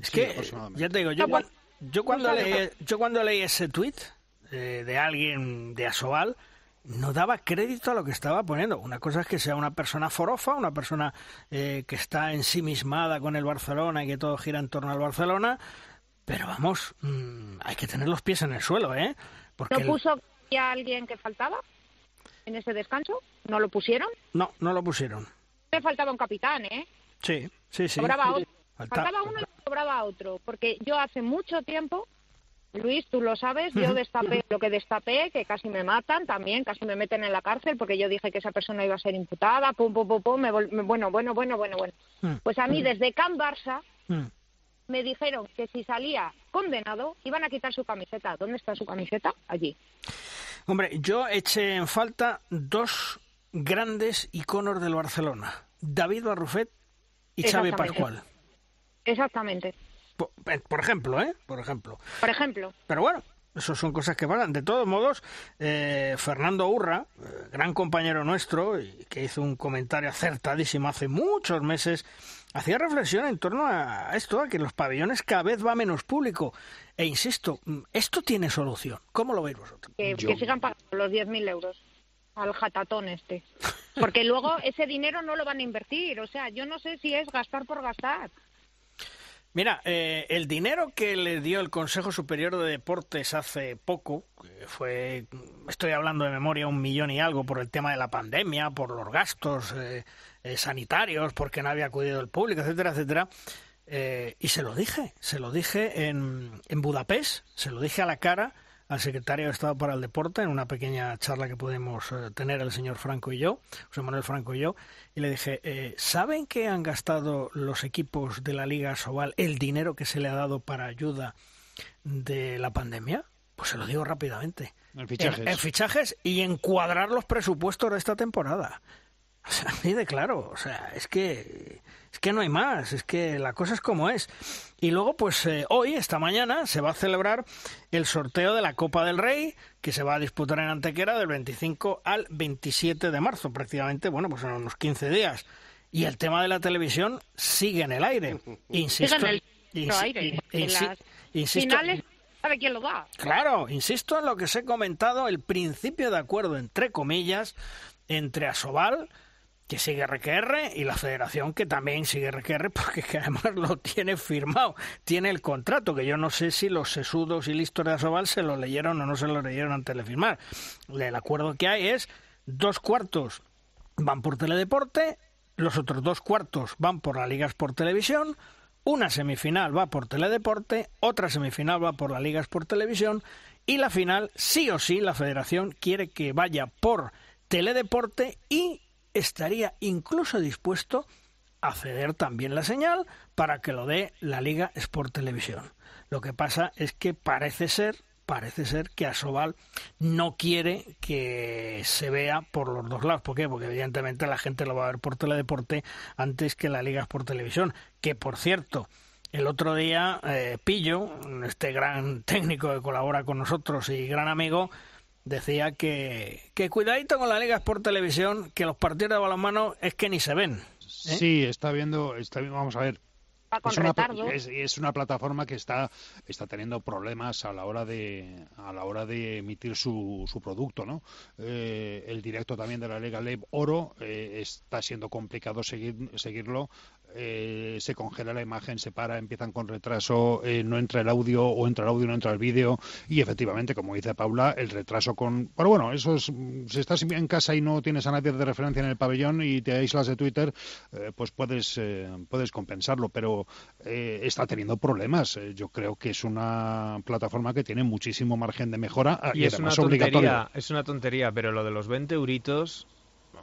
Es que, ya te digo, yo, yo, cuando, leí, yo cuando leí ese tuit eh, de alguien de Asobal, no daba crédito a lo que estaba poniendo. Una cosa es que sea una persona forofa, una persona eh, que está ensimismada con el Barcelona y que todo gira en torno al Barcelona, pero vamos, mm, hay que tener los pies en el suelo, ¿eh? Porque ¿No puso ya alguien que faltaba en ese descanso? ¿No lo pusieron? No, no lo pusieron. Le faltaba un capitán, ¿eh? Sí, sí, sí. Sobraba otro. Faltaba uno y sobraba otro, porque yo hace mucho tiempo Luis, tú lo sabes, yo destapé lo que destapé, que casi me matan también, casi me meten en la cárcel porque yo dije que esa persona iba a ser imputada, pum, pum, pum, pum, me bueno, bueno, bueno, bueno, bueno. Mm. Pues a mí mm. desde Can Barça mm. me dijeron que si salía condenado iban a quitar su camiseta. ¿Dónde está su camiseta? Allí. Hombre, yo eché en falta dos grandes iconos del Barcelona, David Barrufet y Xavi Pascual. Exactamente. Eh, por, ejemplo, ¿eh? Por ejemplo. Por ejemplo. Pero bueno, eso son cosas que pasan. De todos modos, eh, Fernando Urra, eh, gran compañero nuestro, y que hizo un comentario acertadísimo hace muchos meses, hacía reflexión en torno a esto, a que los pabellones cada vez va menos público. E insisto, mm, esto tiene solución. ¿Cómo lo veis vosotros? Que, que sigan pagando los 10.000 euros al jatatón este. Porque luego ese dinero no lo van a invertir. O sea, yo no sé si es gastar por gastar. Mira, eh, el dinero que le dio el Consejo Superior de Deportes hace poco, fue, estoy hablando de memoria, un millón y algo por el tema de la pandemia, por los gastos eh, eh, sanitarios, porque no había acudido el público, etcétera, etcétera. y se lo dije, se lo dije en, en Budapest, se lo dije a la cara al secretario de Estado para el Deporte en una pequeña charla que pudimos eh, tener el señor Franco y yo, José Manuel Franco y yo, y le dije, eh, ¿saben que han gastado los equipos de la Liga Sobal el dinero que se le ha dado para ayuda de la pandemia? Pues se lo digo rápidamente. En fichajes. En, fichajes y en cuadrar los presupuestos de esta temporada. O sea, ni de claro. O sea, es que es que no hay más, es que la cosa es como es. Y luego, pues eh, hoy, esta mañana, se va a celebrar el sorteo de la Copa del Rey, que se va a disputar en Antequera del 25 al 27 de marzo, prácticamente, bueno, pues en unos 15 días. Y el tema de la televisión sigue en el aire. Insisto. en el aire. finales, ¿sabe quién lo da? Claro, insisto en lo que se ha comentado, el principio de acuerdo, entre comillas, entre Asobal que sigue RQR y la federación que también sigue RQR porque que además lo tiene firmado, tiene el contrato, que yo no sé si los sesudos y listos de Asobal se lo leyeron o no se lo leyeron antes de firmar. El acuerdo que hay es dos cuartos van por Teledeporte, los otros dos cuartos van por la Liga Sport Televisión, una semifinal va por Teledeporte, otra semifinal va por la Liga Sport Televisión y la final, sí o sí, la federación quiere que vaya por Teledeporte y estaría incluso dispuesto a ceder también la señal para que lo dé la Liga Sport Televisión. Lo que pasa es que parece ser parece ser que Asobal no quiere que se vea por los dos lados. ¿Por qué? Porque evidentemente la gente lo va a ver por teledeporte antes que la liga por televisión. Que por cierto, el otro día eh, Pillo, este gran técnico que colabora con nosotros y gran amigo, decía que, que cuidadito con la liga por televisión, que los partidos de balonmano es que ni se ven. ¿eh? Sí, está viendo, está, vamos a ver, es una, es, una, plataforma que está, está teniendo problemas a la hora de, a la hora de emitir su, su producto. ¿no? Eh, el directo también de la Liga Lab Oro eh, está siendo complicado seguir, seguirlo eh, se congela la imagen, se para, empiezan con retraso, eh, no entra el audio o entra el audio, no entra el vídeo. Y efectivamente, como dice Paula, el retraso con... Pero bueno, eso es, si estás en casa y no tienes a nadie de referencia en el pabellón y te aíslas de Twitter, eh, pues puedes, puedes compensarlo, pero está teniendo problemas. yo creo que es una plataforma que tiene muchísimo margen de mejora ah, y, es una tontería, Es una tontería, pero lo de los 20 euritos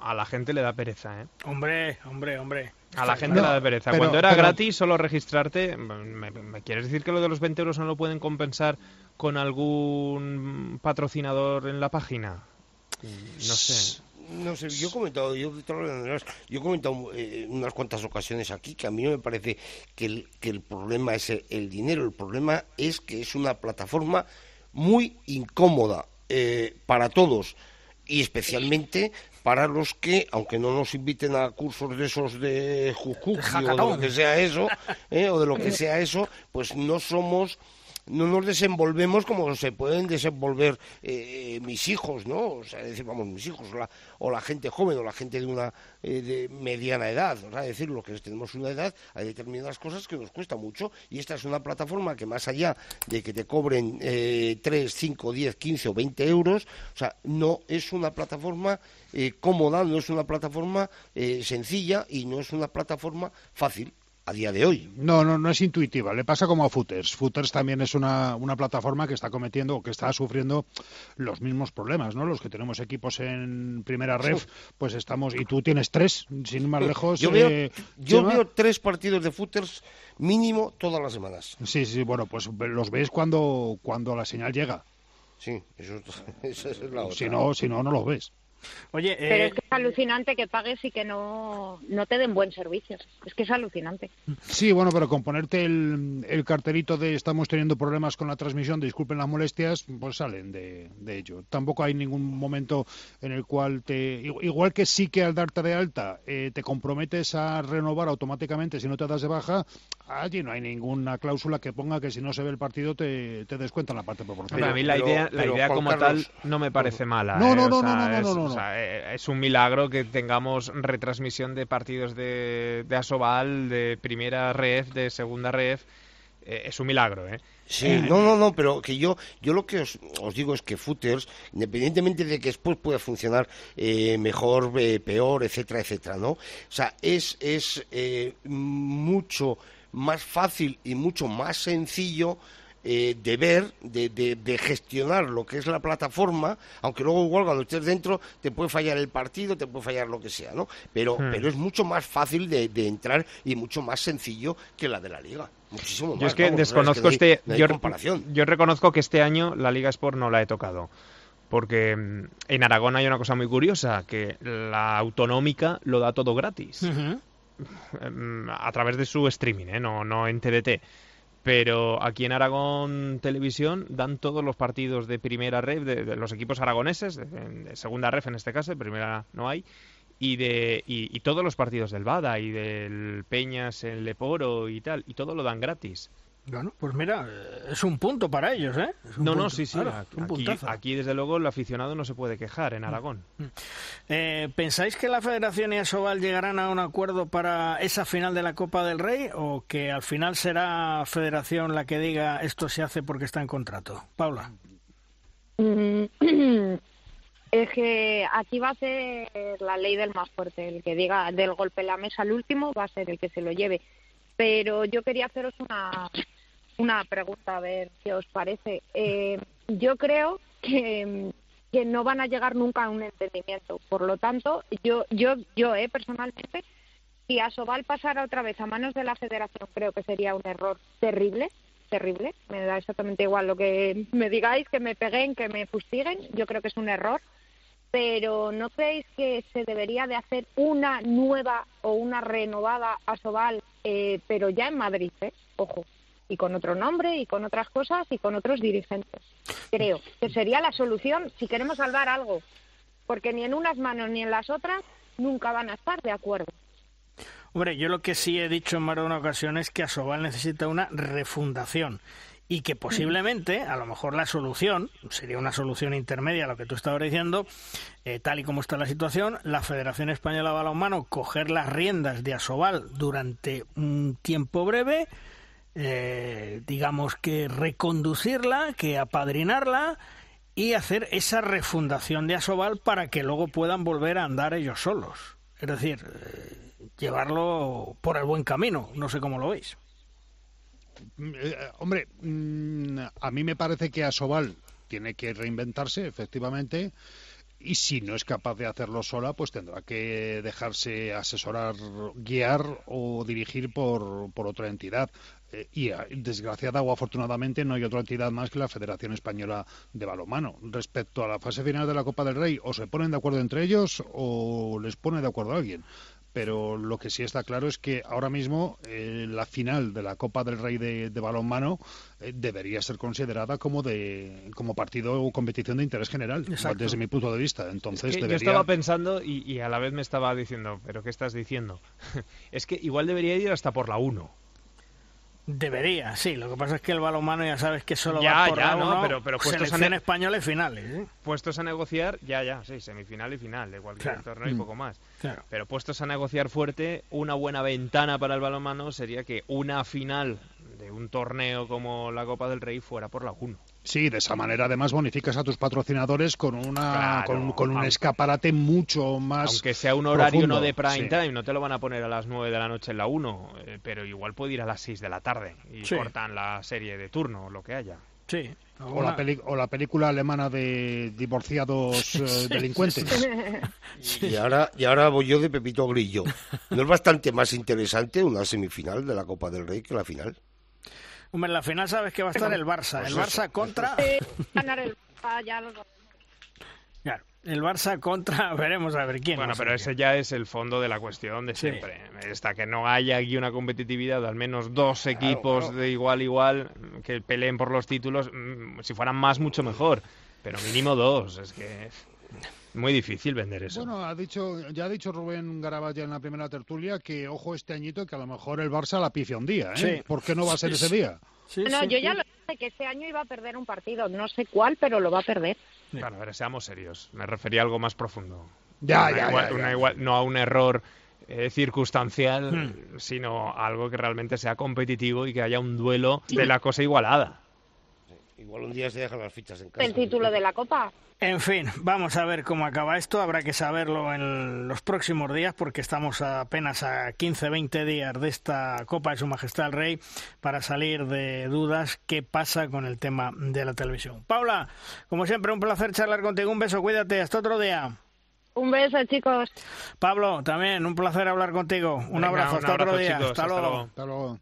a la gente le da pereza, ¿eh? Hombre, hombre, hombre. A la gente le da pereza. Cuando era gratis, solo registrarte, ¿me, quieres decir que lo de los 20 euros no lo pueden compensar con algún patrocinador en la página? No sé. No sé, yo he comentado, yo, he comentado eh, unas cuantas ocasiones aquí que a mí no me parece que el, que el problema es el, dinero, el problema es que es una plataforma muy incómoda eh, para todos y especialmente para los que, aunque no nos inviten a cursos de esos de jujuki o de lo que sea eso, ¿eh? o de lo que sea eso, pues no somos no nos desenvolvemos como se pueden desenvolver eh, mis hijos, ¿no? O sea, decir, vamos, mis hijos, o la, gente joven, o la gente de una eh, de mediana edad, o sea, decir, lo que tenemos una edad, hay determinadas cosas que nos cuesta mucho, y esta es una plataforma que más allá de que te cobren eh, 3, 5, 10, 15 o 20 euros, o sea, no es una plataforma eh, cómoda, no es una plataforma sencilla y no es una plataforma fácil a día de hoy. No, no, no es intuitiva. Le pasa como a Footers. Footers también es una, una plataforma que está cometiendo o que está sufriendo los mismos problemas, ¿no? Los que tenemos equipos en primera ref, pues estamos y tú tienes tres, sin más lejos. Yo, veo, eh, yo veo tres partidos de Footers mínimo todas las semanas. Sí, sí, bueno, pues los ves cuando cuando la señal llega. Sí, eso, es la otra. Si no, si no, no los ves. Oye, Pero es eh, que es alucinante que pagues y que no, no te den buen servicio. Es que es alucinante. Sí, bueno, pero con ponerte el, el cartelito de estamos teniendo problemas con la transmisión, disculpen las molestias, pues salen de, de ello. Tampoco hay ningún momento en el cual te... Igual que sí que al darte de alta eh, te comprometes a renovar automáticamente si no te das de baja, allí no hay ninguna cláusula que ponga que si no se ve el partido te, te descuentan la parte proporcional. a mí la idea, la idea como tal no me parece mala. No, no, no, no, no, no, eh, es un milagro que tengamos retransmisión de partidos de, de Asobal, de primera red, de segunda red. Eh, es un milagro, ¿eh? Sí, no, no, no, pero que yo, yo lo que os, digo es que Footers, independientemente de que después pueda funcionar eh, mejor, peor, etcétera, etcétera, ¿no? O sea, es, es mucho más fácil y mucho más sencillo eh, de ver, de, de, gestionar lo que es la plataforma, aunque luego igual cuando estés dentro te puede fallar el partido, te puede fallar lo que sea, ¿no? Pero, hmm. pero es mucho más fácil de, entrar y mucho más sencillo que la de la liga. Muchísimo más. Yo es que desconozco este... yo, yo reconozco que este año la Liga Sport no la he tocado porque mm, en Aragón hay una cosa muy curiosa, que la autonómica lo da todo gratis. Mm, a través de su streaming, ¿eh? no, no en TDT pero aquí en Aragón Televisión dan todos los partidos de primera red de, los equipos aragoneses, de, segunda red en este caso, de primera no hay, y de y, todos los partidos del Bada y del Peñas, el Leporo y tal, y todo lo dan gratis. Bueno, pues mira, es un punto para ellos, ¿eh? no, no, sí, sí. aquí, desde luego, el aficionado no se puede quejar en Aragón. Mm. Eh, ¿Pensáis que la Federación y Asobal llegarán a un acuerdo para esa final de la Copa del Rey o que al final será Federación la que diga esto se hace porque está en contrato? Paula. Mm, Es que aquí va a ser la ley del más fuerte, el que diga del golpe en la mesa al último va a ser el que se lo lleve. Pero yo quería haceros una, una pregunta, a ver qué os parece. Eh, yo creo que, que no van a llegar nunca a un entendimiento. Por lo tanto, yo, yo, yo eh, personalmente, si Asobal pasara otra vez a manos de la Federación, creo que sería un error terrible terrible. Me da exactamente igual lo que me digáis, que me peguen, que me fustiguen. Yo creo que es un error pero ¿no creéis que se debería de hacer una nueva o una renovada Asobal, eh, pero ya en Madrid, eh? ojo, y con otro nombre y con otras cosas y con otros dirigentes? Creo que sería la solución si queremos salvar algo, porque ni en unas manos ni en las otras nunca van a estar de acuerdo. Hombre, yo lo que sí he dicho en más de una ocasión es que Asobal necesita una refundación y que posiblemente, a lo mejor la solución, sería una solución intermedia a lo que tú estabas diciendo, eh, tal y como está la situación, la Federación Española de Balonmano coger las riendas de Asobal durante un tiempo breve, eh, digamos que reconducirla, que apadrinarla y hacer esa refundación de Asobal para que luego puedan volver a andar ellos solos. Es decir, eh, llevarlo por el buen camino. No sé cómo lo veis. Eh, hombre, mm, a mí me parece que Asobal tiene que reinventarse, efectivamente, y si no es capaz de hacerlo sola, pues tendrá que dejarse asesorar, guiar o dirigir por, por otra entidad. Eh, y desgraciada o afortunadamente no hay otra entidad más que la Federación Española de Balonmano. Respecto a la fase final de la Copa del Rey, o se ponen de acuerdo entre ellos o les pone de acuerdo alguien pero lo que sí está claro es que ahora mismo eh, la final de la Copa del Rey de, balonmano eh, debería ser considerada como de como partido o competición de interés general desde mi punto de vista. Entonces yo estaba pensando y, y, a la vez me estaba diciendo pero qué estás diciendo es que igual debería ir hasta por la 1 Debería, sí. Lo que pasa es que el balonmano ya sabes que solo va por ya, no, pero, pero puestos a española y finales. ¿eh? Puestos a negociar, ya, ya, sí, semifinal y final de cualquier torneo y mm. poco más. Pero puestos a negociar fuerte, una buena ventana para el balonmano sería que una final de un torneo como la Copa del Rey fuera por la 1. Sí, de esa manera además bonificas a tus patrocinadores con una con, un escaparate mucho más Aunque sea un horario no de prime time, no te lo van a poner a las 9 de la noche en la 1, eh, pero igual puede ir a las 6 de la tarde y cortan la serie de turno o lo que haya. Sí. O, la o la película alemana de divorciados eh, delincuentes. Y ahora, y ahora voy yo de Pepito Grillo. ¿No es bastante más interesante una semifinal de la Copa del Rey que la final? Hombre, en la final sabes que va a estar el Barça. El Barça contra... ganar el ya Claro, el Barça contra, veremos a ver quién. Bueno, pero ese ya es el fondo de la cuestión de siempre. Hasta que no haya aquí una competitividad de al menos dos equipos de igual a igual que peleen por los títulos, mm, si fueran más, mucho mejor. Pero mínimo dos, es que... Muy difícil vender eso. Bueno, ha dicho, ya ha dicho Rubén Garabaya en la primera tertulia que ojo este añito que a lo mejor el Barça la pifia un día, ¿eh? ¿Por qué no va a ser ese día? no, yo ya lo sé que este año iba a perder un partido, no sé cuál, pero lo va a perder. Bueno, a ver, seamos serios. Me refería a algo más profundo. Ya, ya, no a un error eh, circunstancial, hmm. sino algo que realmente sea competitivo y que haya un duelo de la cosa igualada. Igual un día se dejan las fichas en casa. El título de la Copa. En fin, vamos a ver cómo acaba esto. Habrá que saberlo en los próximos días porque estamos apenas a 15-20 días de esta Copa de Su Majestad el Rey para salir de dudas qué pasa con el tema de la televisión. Paula, como siempre, un placer charlar contigo. Un beso, cuídate. Hasta otro día. Un beso, chicos. Pablo, también un placer hablar contigo. Un abrazo. hasta otro día. hasta, luego. Hasta luego.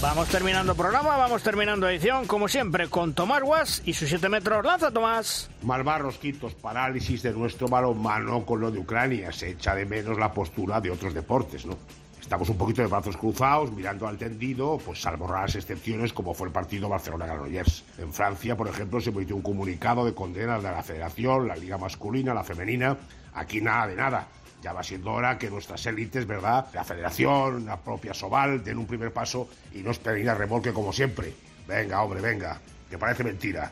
Vamos terminando programa, vamos terminando edición, como siempre, con Tomás Guas y sus 7 metros. ¡Lanza, Tomás! Malvar rosquitos, parálisis de nuestro balonmano con lo de Ucrania. Se echa de menos la postura de otros deportes, ¿no? Estamos un poquito de brazos cruzados, mirando al tendido, pues salvo raras excepciones como fue el partido Barcelona-Granollers. En Francia, por ejemplo, se emitió un comunicado de condenas de la federación, la liga masculina, la femenina. Aquí nada de nada ya va siendo hora que nuestras élites, ¿verdad? La federación, la propia Sobal, den un primer paso y no esperen a remolque como siempre. Venga, hombre, venga, que parece mentira.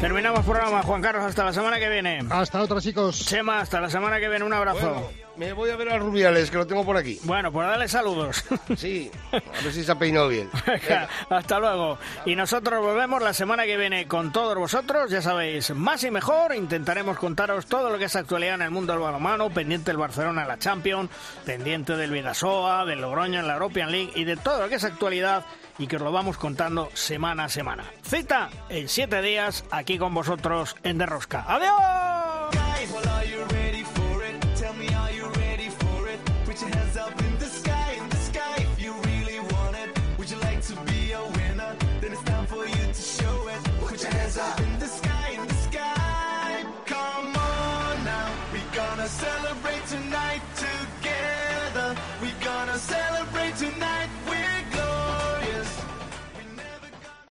Terminamos programa, Juan Carlos, hasta la semana que viene. Hasta otra, chicos. Chema, hasta la semana que viene, un abrazo. Me voy a ver a Rubiales, que lo tengo por aquí. Bueno, pues dale saludos. Sí, a ver si se ha peinado bien. Hasta luego. Y nosotros volvemos la semana que viene con todos vosotros. Ya sabéis, más y mejor. Intentaremos contaros todo lo que es actualidad en el mundo del balonmano, pendiente del Barcelona en la Champions, pendiente del Vidasoa, del Logroño en la European League y de todo lo que es actualidad y que os lo vamos contando semana a semana. Cita en siete días aquí con vosotros en Derrosca. ¡Adiós! Tonight.